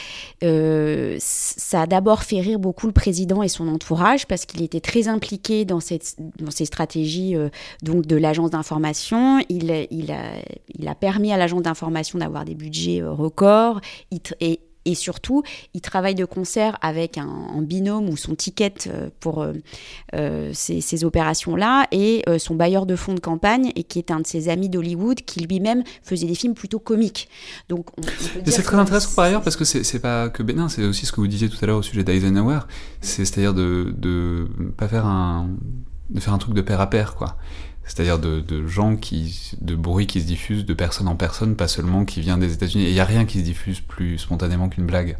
Euh, ça a d'abord fait rire beaucoup le président et son entourage parce qu'il était très impliqué dans, cette, dans ces stratégies euh, donc de l'agence d'information. Il, a, il a permis à l'agence d'information d'avoir des budgets records Il et surtout, il travaille de concert avec un, un binôme ou son ticket euh, pour euh, euh, ces, ces opérations-là et euh, son bailleur de fonds de campagne et qui est un de ses amis d'Hollywood qui lui-même faisait des films plutôt comiques. Donc, c'est très intéressant par ailleurs parce que c'est pas que bénin, c'est aussi ce que vous disiez tout à l'heure au sujet d'Eisenhower, c'est- c'est-à-dire de, de pas faire un de faire un truc de pair à pair quoi. C'est-à-dire de, de gens qui de bruit qui se diffuse de personne en personne, pas seulement qui vient des États-Unis. Et il y a rien qui se diffuse plus spontanément qu'une blague.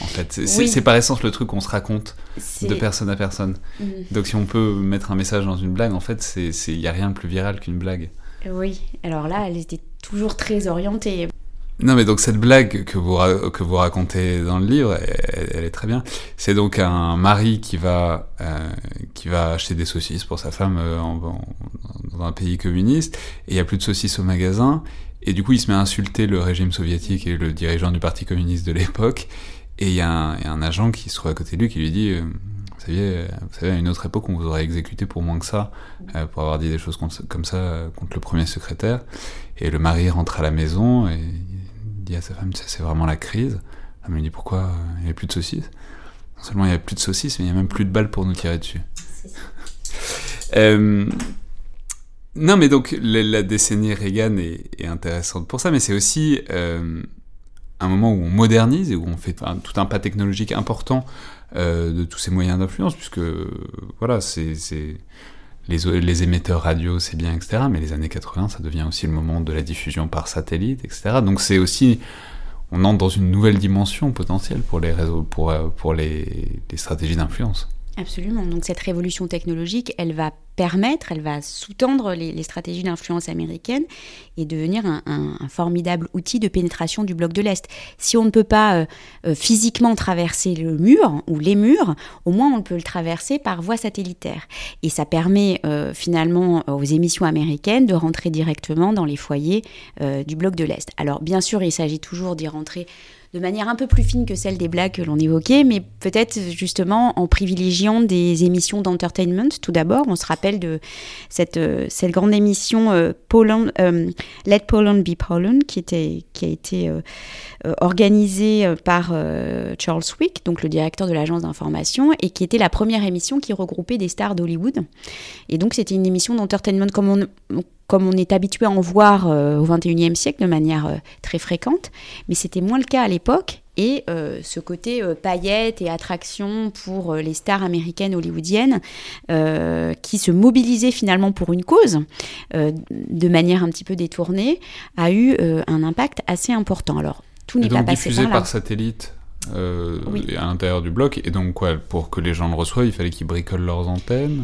En fait, c'est Oui. par essence le truc qu'on se raconte de personne à personne. Mhm. Donc si on peut mettre un message dans une blague, en fait, il y a rien de plus viral qu'une blague. Oui, alors là, elle était toujours très orientée. Non, mais donc cette blague que vous, que vous racontez dans le livre, elle, est très bien. C'est donc un mari qui va, euh, qui va acheter des saucisses pour sa femme euh, dans un pays communiste, et il n'y a plus de saucisses au magasin, et du coup il se met à insulter le régime soviétique et le dirigeant du parti communiste de l'époque, et il y, a un agent qui se trouve à côté de lui qui lui dit... euh, vous saviez, vous savez, à une autre époque, on vous aurait exécuté pour moins que ça, euh, pour avoir dit des choses comme ça euh, contre le premier secrétaire. Et le mari rentre à la maison et dit à sa femme, ça c'est vraiment la crise. Femme lui dit pourquoi euh, il n'y a plus de saucisses? Non seulement il n'y a plus de saucisses, mais il n'y a même plus de balles pour nous tirer dessus. Euh, non, mais donc la, la décennie Reagan est, est intéressante pour ça, mais c'est aussi euh, un moment où on modernise et où on fait un- tout un pas technologique important euh, de tous ces moyens d'influence, puisque voilà, c'est- les, émetteurs radio, c'est bien, etc. Mais les années 80, ça devient aussi le moment de la diffusion par satellite, etc. Donc c'est aussi, on entre dans une nouvelle dimension potentielle pour les réseaux, pour, euh, pour les stratégies d'influence. Absolument. Donc cette révolution technologique, elle va permettre, elle va sous-tendre les, stratégies d'influence américaines et devenir un, formidable outil de pénétration du bloc de l'Est. Si on ne peut pas euh, euh, physiquement traverser le mur ou les murs, au moins on peut le traverser par voie satellitaire. Et ça permet euh, finalement aux émissions américaines de rentrer directement dans les foyers du bloc de l'Est. Alors bien sûr, il s'agit toujours d'y rentrer de manière un peu plus fine que celle des blagues que l'on évoquait, mais peut-être justement en privilégiant des émissions d'entertainment tout d'abord. On se rappelle de cette, euh, grande émission euh, Poland, euh, Let Poland Be Poland qui, a été organisée par Charles Wick, donc le directeur de l'agence d'information, et qui était la première émission qui regroupait des stars d'Hollywood. Et donc c'était une émission d'entertainment comme on, comme on est habitué à en voir euh, au XXIe siècle de manière euh, très fréquente, mais c'était moins le cas à l'époque. Et euh, ce côté paillettes et attraction pour les stars américaines hollywoodiennes qui se mobilisaient finalement pour une cause de manière un petit peu détournée a eu un impact assez important. Alors, tout n'est pas passé diffusé par là. par satellite Oui. à l'intérieur du bloc, et donc quoi, pour que les gens le reçoivent, il fallait qu'ils bricolent leurs antennes?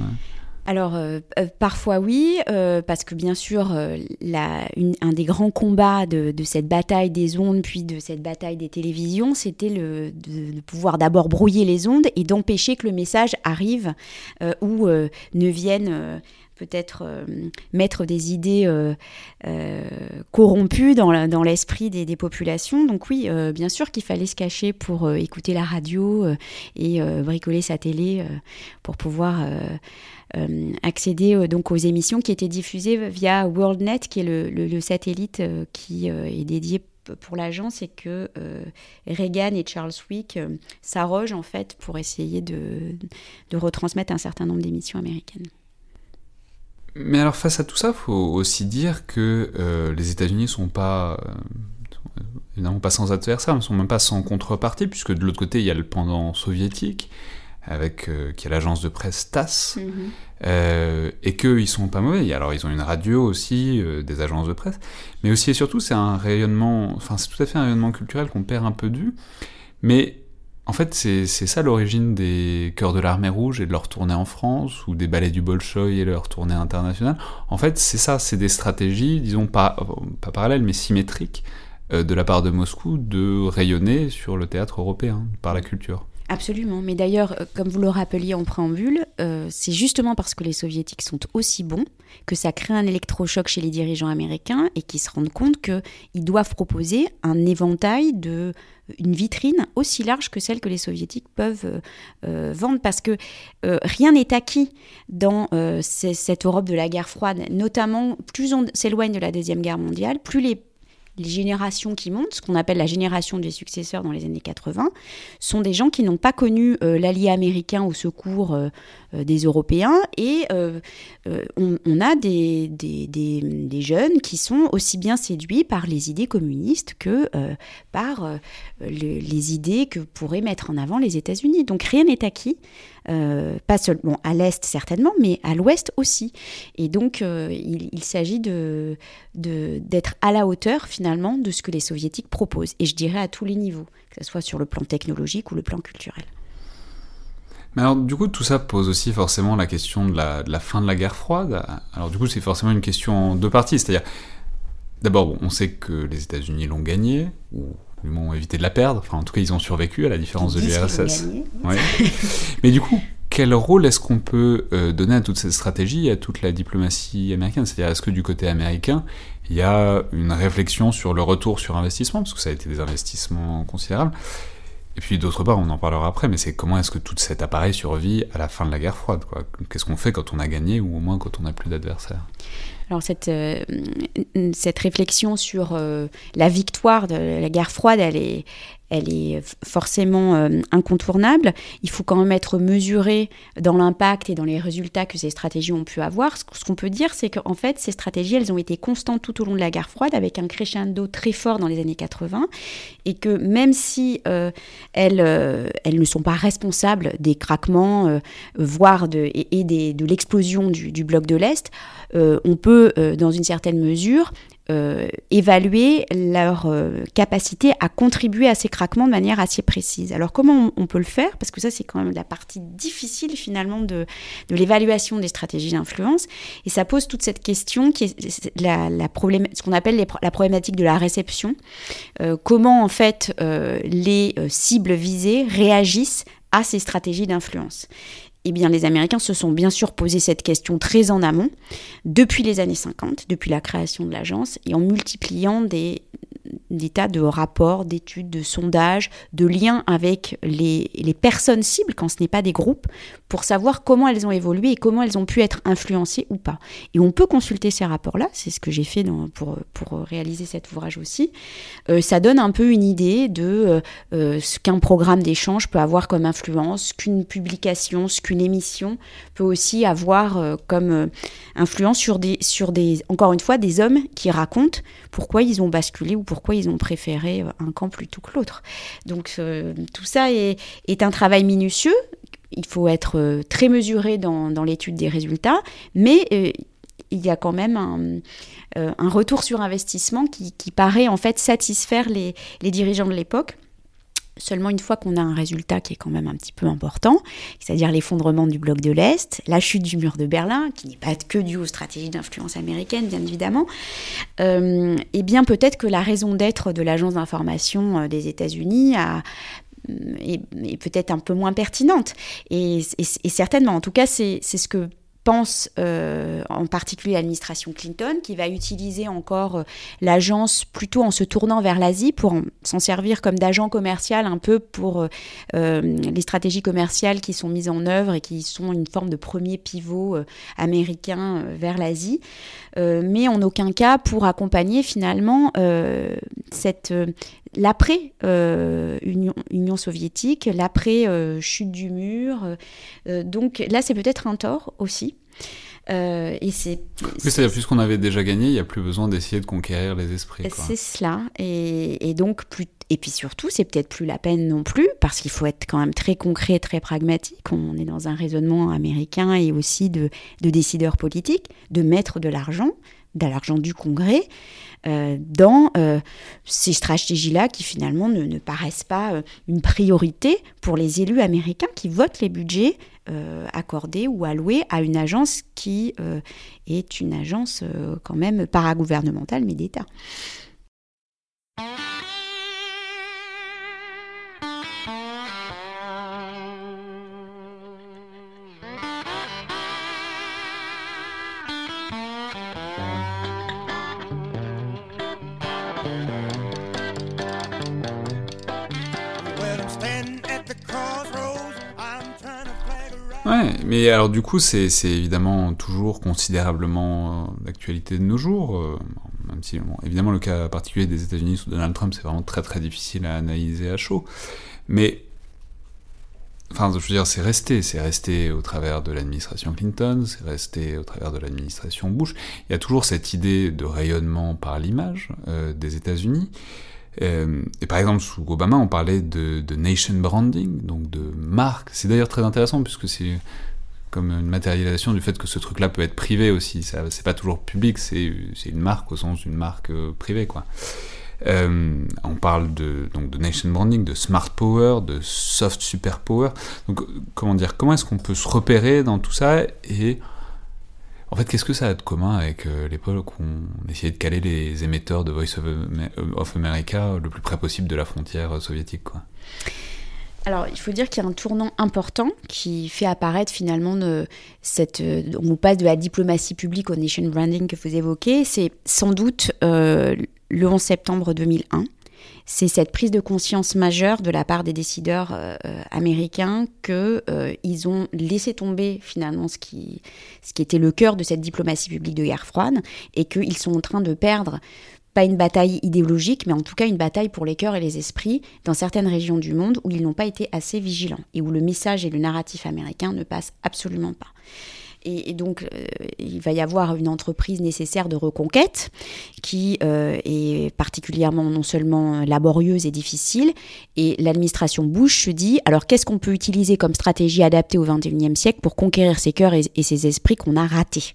Alors, euh, euh, parfois oui, euh, parce que bien sûr, un des grands combats de, cette bataille des ondes, puis de cette bataille des télévisions, c'était de, de pouvoir d'abord brouiller les ondes et d'empêcher que le message arrive ou ne vienne peut-être euh, mettre des idées euh, euh, corrompues dans l'esprit des, populations. Donc oui, bien sûr qu'il fallait se cacher pour écouter la radio et bricoler sa télé pour pouvoir... accéder donc aux émissions qui étaient diffusées via WorldNet, qui est le, satellite qui est dédié pour l'agence et que Reagan et Charles Wick s'arrogent en fait pour essayer de retransmettre un certain nombre d'émissions américaines. Mais alors face à tout ça, faut aussi dire que euh, les États-Unis sont pas euh, sont évidemment pas sans adversaires, mais sont même pas sans contrepartie, puisque de l'autre côté il y a le pendant soviétique avec euh, qui est l'agence de presse TASS, euh, et qu'eux ils sont pas mauvais. Alors ils ont une radio aussi, euh, des agences de presse, mais aussi et surtout c'est un rayonnement, enfin c'est tout à fait un rayonnement culturel qu'on perd un peu vue, mais en fait, c'est ça l'origine des Chœurs de l'Armée Rouge et de leur tournée en France, ou des ballets du Bolchoï et leur tournée internationale. En fait, c'est ça, c'est des stratégies, disons, pas, pas parallèles, mais symétriques, euh, de la part de Moscou, de rayonner sur le théâtre européen, par la culture. Absolument, mais d'ailleurs, euh, comme vous le rappeliez en préambule, euh, c'est justement parce que les soviétiques sont aussi bons que ça crée un électrochoc chez les dirigeants américains et qu'ils se rendent compte qu'ils doivent proposer un éventail de une vitrine aussi large que celle que les soviétiques peuvent euh, euh, vendre. Parce que euh, rien n'est acquis dans euh, cette Europe de la guerre froide. Notamment plus on s'éloigne de la deuxième guerre mondiale plus les les générations qui montent, ce qu'on appelle la génération des successeurs dans les années 80, sont des gens qui n'ont pas connu euh, l'allié américain au secours euh, euh, des Européens et on, a des, jeunes qui sont aussi bien séduits par les idées communistes que par le- les idées que pourraient mettre en avant les États-Unis. Donc rien n'est acquis, euh, pas seulement à l'Est certainement, mais à l'Ouest aussi. Et donc euh, il, s'agit de d'être à la hauteur finalement de ce que les soviétiques proposent. Et je dirais à tous les niveaux, que ce soit sur le plan technologique ou le plan culturel. Mais alors, du coup, tout ça pose aussi forcément la question de la, fin de la guerre froide. Alors, du coup, c'est forcément une question en deux parties. C'est-à-dire, d'abord, bon, on sait que les États-Unis l'ont gagné, du moins ont évité de la perdre. Enfin, en tout cas, ils ont survécu à la différence de Ils l'URSS. Ouais. Mais du coup, quel rôle est-ce qu'on peut euh, donner à toute cette stratégie, à toute la diplomatie américaine? C'est-à-dire, est-ce que du côté américain, il y a une réflexion sur le retour sur investissement, parce que ça a été des investissements considérables et puis d'autre part, on en parlera après, mais c'est comment est-ce que tout cet appareil survit à la fin de la guerre froide Qu'est-ce qu'on fait quand on a gagné ou au moins quand on n'a plus d'adversaires? Alors cette, euh, cette réflexion sur euh, la victoire de la guerre froide, elle est, elle est forcément euh, incontournable. Il faut quand même être mesuré dans l'impact et dans les résultats que ces stratégies ont pu avoir. Ce qu'on peut dire, c'est qu'en fait, ces stratégies, elles ont été constantes tout au long de la guerre froide, avec un crescendo très fort dans les années 80, et que même si euh, elles, euh, elles ne sont pas responsables des craquements, voire de, et, de l'explosion du, bloc de l'Est, on peut, dans une certaine mesure, euh, évaluer leur euh, capacité à contribuer à ces craquements de manière assez précise. Alors comment on, peut le faire? Parce que ça, c'est quand même la partie difficile finalement de, l'évaluation des stratégies d'influence. Et ça pose toute cette question qui est la, ce qu'on appelle la problématique de la réception. Euh, comment en fait les cibles visées réagissent à ces stratégies d'influence? Eh bien, les Américains se sont bien sûr posé cette question très en amont, depuis les années 50, depuis la création de l'agence, et en multipliant des, des tas de rapports, d'études, de sondages, de liens avec les, les personnes cibles, quand ce n'est pas des groupes, pour savoir comment elles ont évolué et comment elles ont pu être influencées ou pas. Et on peut consulter ces rapports-là, c'est ce que j'ai fait pour, pour réaliser cet ouvrage aussi. Euh, ça donne un peu une idée de euh, euh, ce qu'un programme d'échange peut avoir comme influence, qu'une publication, ce qu'une émission peut aussi avoir comme influence sur des, sur des, encore une fois, des hommes qui racontent pourquoi ils ont basculé ou pourquoi ils ont préféré un camp plutôt que l'autre. Donc tout ça est, un travail minutieux. Il faut être euh, très mesuré dans, l'étude des résultats, mais euh, il y a quand même un, euh, retour sur investissement qui, paraît en fait satisfaire les dirigeants de l'époque. Seulement une fois qu'on a un résultat qui est quand même un petit peu important, c'est-à-dire l'effondrement du bloc de l'Est, la chute du mur de Berlin, qui n'est pas que due aux stratégies d'influence américaine, bien évidemment, euh, eh bien peut-être que la raison d'être de l'agence d'information euh, des États-Unis a est, peut-être un peu moins pertinente. Et, et- et certainement, en tout cas, c'est ce que pense euh, en particulier l'administration Clinton, qui va utiliser encore euh, l'agence plutôt en se tournant vers l'Asie pour en- s'en servir comme d'agent commercial un peu pour euh, les stratégies commerciales qui sont mises en œuvre et qui sont une forme de premier pivot américain vers l'Asie, mais en aucun cas pour accompagner finalement cette l'après euh, Union, Union soviétique, l'après euh, chute du mur. Euh, donc là, c'est peut-être un tort aussi. Et c'est Oui, c'est-à-dire, puisqu'on avait déjà gagné, il n'y a plus besoin d'essayer de conquérir les esprits. c'est cela. Et, et donc, plus, et puis surtout, c'est peut-être plus la peine non plus, parce qu'il faut être quand même très concret, très pragmatique. On est dans un raisonnement américain et aussi de, de décideurs politiques, de mettre de l'argent, de l'argent du Congrès, dans euh, ces stratégies-là qui finalement ne, paraissent pas euh, une priorité pour les élus américains qui votent les budgets euh, accordés ou alloués à une agence qui euh, est une agence euh, quand même paragouvernementale mais d'État. Mais alors du coup, c'est évidemment toujours considérablement euh, d'actualité de nos jours, euh, même si évidemment le cas particulier des États-Unis sous Donald Trump, c'est vraiment très très difficile à analyser à chaud. Mais, enfin, je veux dire, c'est resté, c'est resté au travers de l'administration Clinton, c'est resté au travers de l'administration Bush. Il y a toujours cette idée de rayonnement par l'image euh, des États-Unis. Euh, et par exemple, sous Obama, on parlait de, nation branding, donc de marque. C'est d'ailleurs très intéressant puisque c'est comme une matérialisation du fait que ce truc-là peut être privé aussi. Ça, c'est pas toujours public, c'est, c'est une marque au sens d'une marque euh, privée, quoi. Euh, on parle de, donc de nation branding, de smart power, de soft super power. Donc, comment dire, comment est-ce qu'on peut se repérer dans tout ça en fait, qu'est-ce que ça a de commun avec euh, l'époque où on essayait de caler les émetteurs de Voice of, of America le plus près possible de la frontière euh, soviétique, Alors, il faut dire qu'il y a un tournant important qui fait apparaître finalement cette. euh, On passe de la diplomatie publique au nation branding que vous évoquez. C'est sans doute euh, le 11 septembre 2001. C'est cette prise de conscience majeure de la part des décideurs euh, euh, américains que euh, ont laissé tomber finalement ce qui, ce qui était le cœur de cette diplomatie publique de guerre froide et qu'ils sont en train de perdre pas une bataille idéologique, mais en tout cas une bataille pour les cœurs et les esprits dans certaines régions du monde où ils n'ont pas été assez vigilants et où le message et le narratif américain ne passent absolument pas. Et, donc, euh, il va y avoir une entreprise nécessaire de reconquête qui euh, est particulièrement non seulement laborieuse et difficile. Et l'administration Bush se dit alors, qu'est-ce qu'on peut utiliser comme stratégie adaptée au XXIe siècle pour conquérir ces cœurs et, et ces esprits qu'on a ratés?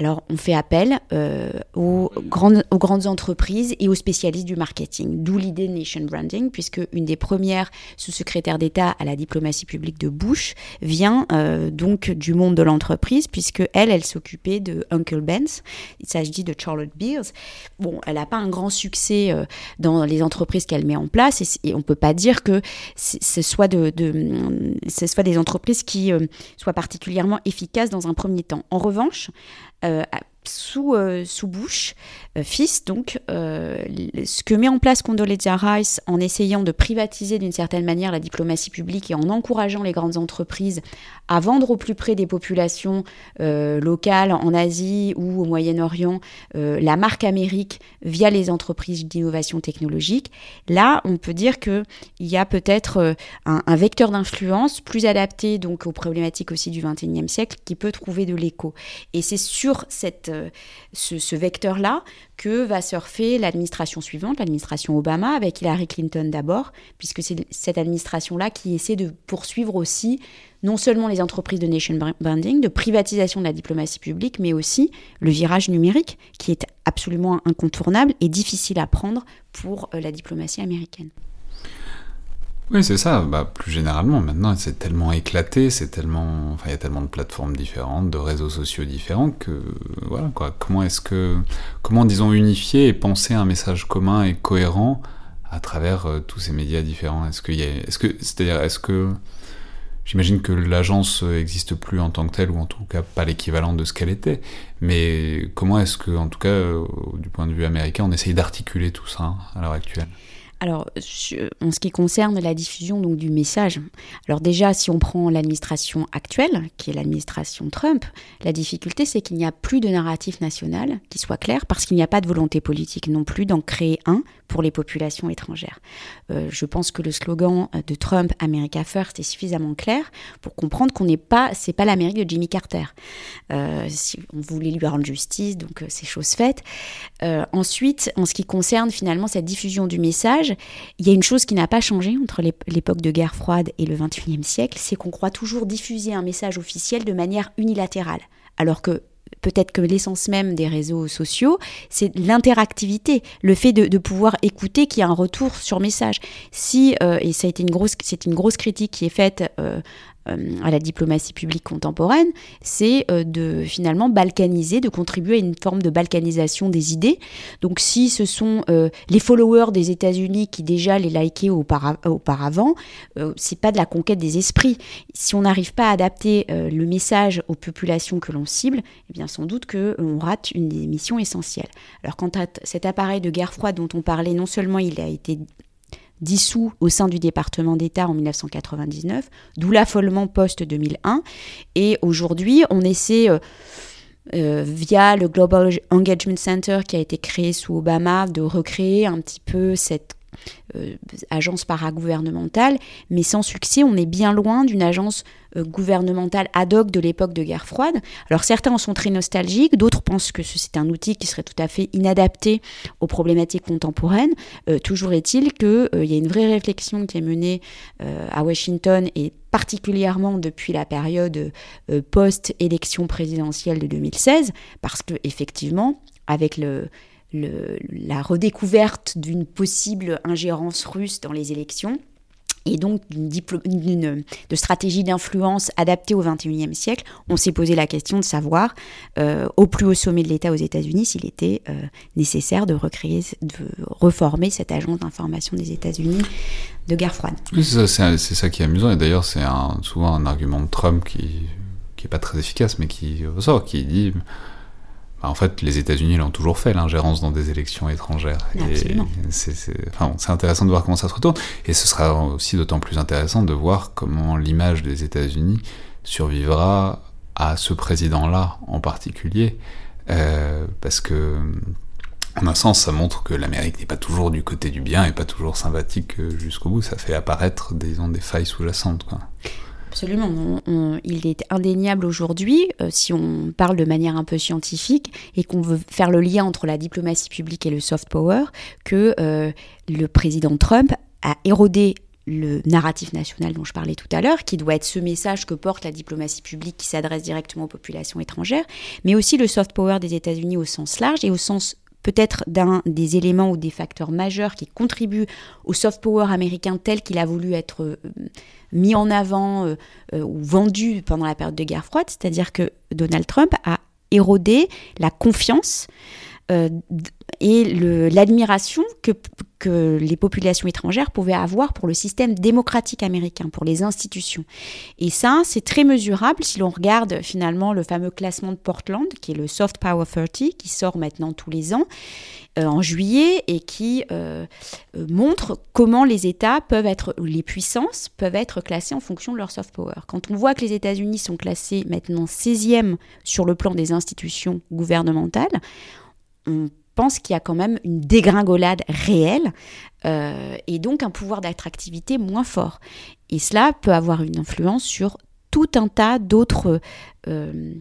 Alors, on fait appel euh, aux, grandes, entreprises et aux spécialistes du marketing, d'où l'idée Nation Branding, puisque une des premières sous-secrétaires d'État à la diplomatie publique de Bush vient euh, donc du monde de l'entreprise, puisque elle, elle s'occupait de Uncle Ben's. Il s'agit de Charlotte Beers. Bon, elle n'a pas un grand succès euh, dans les entreprises qu'elle met en place, et, on peut pas dire que ce soit, des entreprises qui soient particulièrement efficaces dans un premier temps. En revanche, à- sous, euh, sous Bush, euh, fils, donc, euh, ce que met en place Condoleezza Rice en essayant de privatiser d'une certaine manière la diplomatie publique et en encourageant les grandes entreprises à vendre au plus près des populations euh, locales en Asie ou au Moyen-Orient la marque Amérique via les entreprises d'innovation technologique, là, on peut dire qu'il y a peut-être un, un vecteur d'influence plus adapté donc aux problématiques aussi du XXIe siècle qui peut trouver de l'écho. Et c'est sur cette, ce, vecteur-là que va surfer l'administration suivante, l'administration Obama, avec Hillary Clinton d'abord, puisque c'est cette administration-là qui essaie de poursuivre aussi non seulement les entreprises de nation branding, de privatisation de la diplomatie publique, mais aussi le virage numérique, qui est absolument incontournable et difficile à prendre pour euh, la diplomatie américaine. Oui, c'est ça. Bah, plus généralement, maintenant, c'est tellement éclaté, c'est tellement, enfin, il y a tellement de plateformes différentes, de réseaux sociaux différents que, voilà, quoi. Comment est-ce que, comment, disons, unifier et penser un message commun et cohérent à travers euh, tous ces médias différents? Est-ce qu'il y a, est-ce que, c'est-à-dire, est-ce que, j'imagine que l'agence existe plus en tant que telle, ou en tout cas pas l'équivalent de ce qu'elle était. Mais comment est-ce que, en tout cas, euh, du point de vue américain, on essaye d'articuler tout ça hein, à l'heure actuelle? Alors, sur- en ce qui concerne la diffusion du message, alors déjà, si on prend l'administration actuelle, qui est l'administration Trump, la difficulté, c'est qu'il n'y a plus de narratif national qui soit clair, parce qu'il n'y a pas de volonté politique non plus d'en créer un pour les populations étrangères. Euh, je pense que le slogan de Trump, America First, est suffisamment clair pour comprendre qu'on n'est pas, c'est pas l'Amérique de Jimmy Carter. Euh, si on voulait lui rendre justice, donc euh, c'est chose faite. Euh, ensuite, en ce qui concerne finalement cette diffusion du message, il y a une chose qui n'a pas changé entre l'ép- l'époque de guerre froide et le 21e siècle, c'est qu'on croit toujours diffuser un message officiel de manière unilatérale. Alors que peut-être que l'essence même des réseaux sociaux, c'est l'interactivité, le fait de, pouvoir écouter qu'il y a un retour sur message. Si, euh, et ça a été une grosse, c'est une grosse critique qui est faite euh, à la diplomatie publique contemporaine, c'est euh, de finalement balkaniser, de contribuer à une forme de balkanisation des idées. Donc si ce sont euh, les followers des États-Unis qui déjà les likaient aupara- auparavant, euh, c'est pas de la conquête des esprits. Si on n'arrive pas à adapter euh, le message aux populations que l'on cible, eh bien sans doute que on rate une des missions essentielles. Alors quant à cet appareil de guerre froide dont on parlait, non seulement il a été dissous au sein du département d'État en 1999, d'où l'affolement post-2001. Et aujourd'hui, on essaie, euh, euh, via le Global Engagement Center qui a été créé sous Obama, de recréer un petit peu cette euh, agence paragouvernementale, mais sans succès, on est bien loin d'une agence euh, gouvernementale ad hoc de l'époque de guerre froide. Alors certains en sont très nostalgiques, d'autres pensent que c'est un outil qui serait tout à fait inadapté aux problématiques contemporaines. Euh, toujours est-il qu'il y a une vraie réflexion qui est menée à Washington et particulièrement depuis la période post-élection présidentielle de 2016, parce que effectivement, avec le, la redécouverte d'une possible ingérence russe dans les élections et donc d'une de stratégie d'influence adaptée au XXIe siècle, on s'est posé la question de savoir, euh, au plus haut sommet de l'État aux États-Unis, s'il était euh, nécessaire de recréer, de reformer cette agence d'information des États-Unis de guerre froide. C'est ça, qui est amusant, et d'ailleurs c'est souvent un argument de Trump qui qui est pas très efficace, mais qui ressort, qui dit bah, en fait les États-Unis l'ont toujours fait l'ingérence dans des élections étrangères. C'est enfin, intéressant de voir comment ça se retourne, et ce sera aussi d'autant plus intéressant de voir comment l'image des États-Unis survivra à ce président-là en particulier, euh, parce que en un sens, ça montre que l'Amérique n'est pas toujours du côté du bien et pas toujours sympathique jusqu'au bout. Ça fait apparaître disons, des failles sous-jacentes. Absolument. Il est indéniable aujourd'hui, euh, si on parle de manière un peu scientifique et qu'on veut faire le lien entre la diplomatie publique et le soft power, que euh, le président Trump a érodé le narratif national dont je parlais tout à l'heure, qui doit être ce message que porte la diplomatie publique qui s'adresse directement aux populations étrangères, mais aussi le soft power des États-Unis au sens large et au sens peut-être d'un des éléments ou des facteurs majeurs qui contribuent au soft power américain tel qu'il a voulu être euh, mis en avant euh, euh, ou vendu pendant la période de guerre froide, c'est-à-dire que Donald Trump a érodé la confiance et l'admiration que, que les populations étrangères pouvaient avoir pour le système démocratique américain, pour les institutions. Et ça, c'est très mesurable si l'on regarde finalement le fameux classement de Portland, qui est le Soft Power 30, qui sort maintenant tous les ans euh, en juillet et qui euh, euh, montre comment les États peuvent être, les puissances peuvent être classées en fonction de leur soft power. Quand on voit que les États-Unis sont classés maintenant 16e sur le plan des institutions gouvernementales, on pense qu'il y a quand même une dégringolade réelle euh, et donc un pouvoir d'attractivité moins fort. Et cela peut avoir une influence sur tout un tas d'autres euh,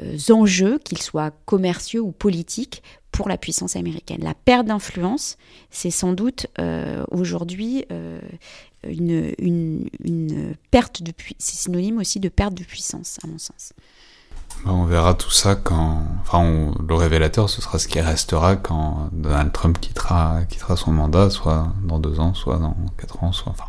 euh, enjeux, qu'ils soient commerciaux ou politiques, pour la puissance américaine. La perte d'influence, c'est sans doute aujourd'hui une perte de puissance. C'est synonyme aussi de perte de puissance, à mon sens. Bah, on verra tout ça quand. Enfin, le révélateur, ce sera ce qui restera quand Donald Trump quittera, quittera son mandat, soit dans deux ans, soit dans quatre ans, soit, enfin,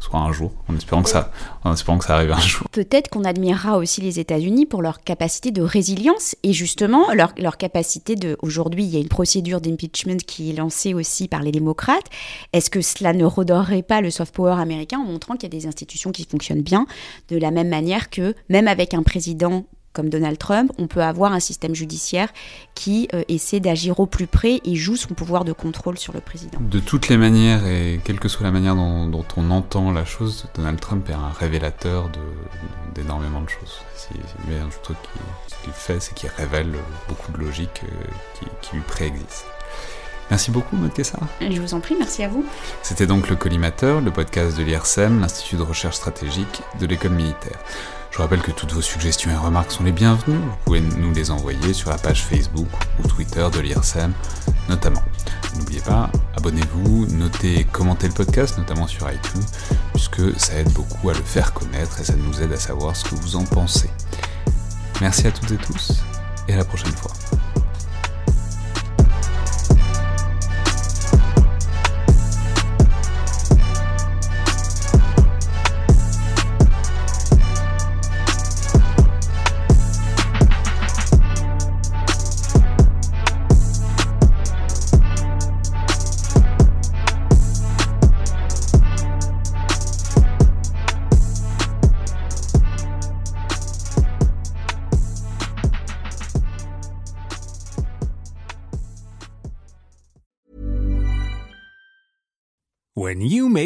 soit un jour, en espérant que ça, en espérant que ça arrive un jour. Peut-être qu'on admirera aussi les États-Unis pour leur capacité de résilience et justement leur, leur capacité de. Aujourd'hui, il y a une procédure d'impeachment qui est lancée aussi par les démocrates. Est-ce que cela ne redorerait pas le soft power américain en montrant qu'il y a des institutions qui fonctionnent bien de la même manière que même avec un président comme Donald Trump, on peut avoir un système judiciaire qui euh, essaie d'agir au plus près et joue son pouvoir de contrôle sur le président. De toutes les manières, et quelle que soit la manière dont, dont on entend la chose, Donald Trump est un révélateur d'énormément de choses. Bien un truc qui- qu'il fait, c'est qu'il révèle beaucoup de logique euh, qui, qui lui préexiste. Merci beaucoup, Maud Kessar. Je vous en prie, merci à vous. C'était donc le Collimateur, le podcast de l'IRSEM, l'Institut de recherche stratégique de l'école militaire. Je rappelle que toutes vos suggestions et remarques sont les bienvenues. Vous pouvez nous les envoyer sur la page Facebook ou Twitter de l'IRSEM, notamment. N'oubliez pas, abonnez-vous, notez et commentez le podcast, notamment sur iTunes, puisque ça aide beaucoup à le faire connaître et ça nous aide à savoir ce que vous en pensez. Merci à toutes et tous, et à la prochaine fois.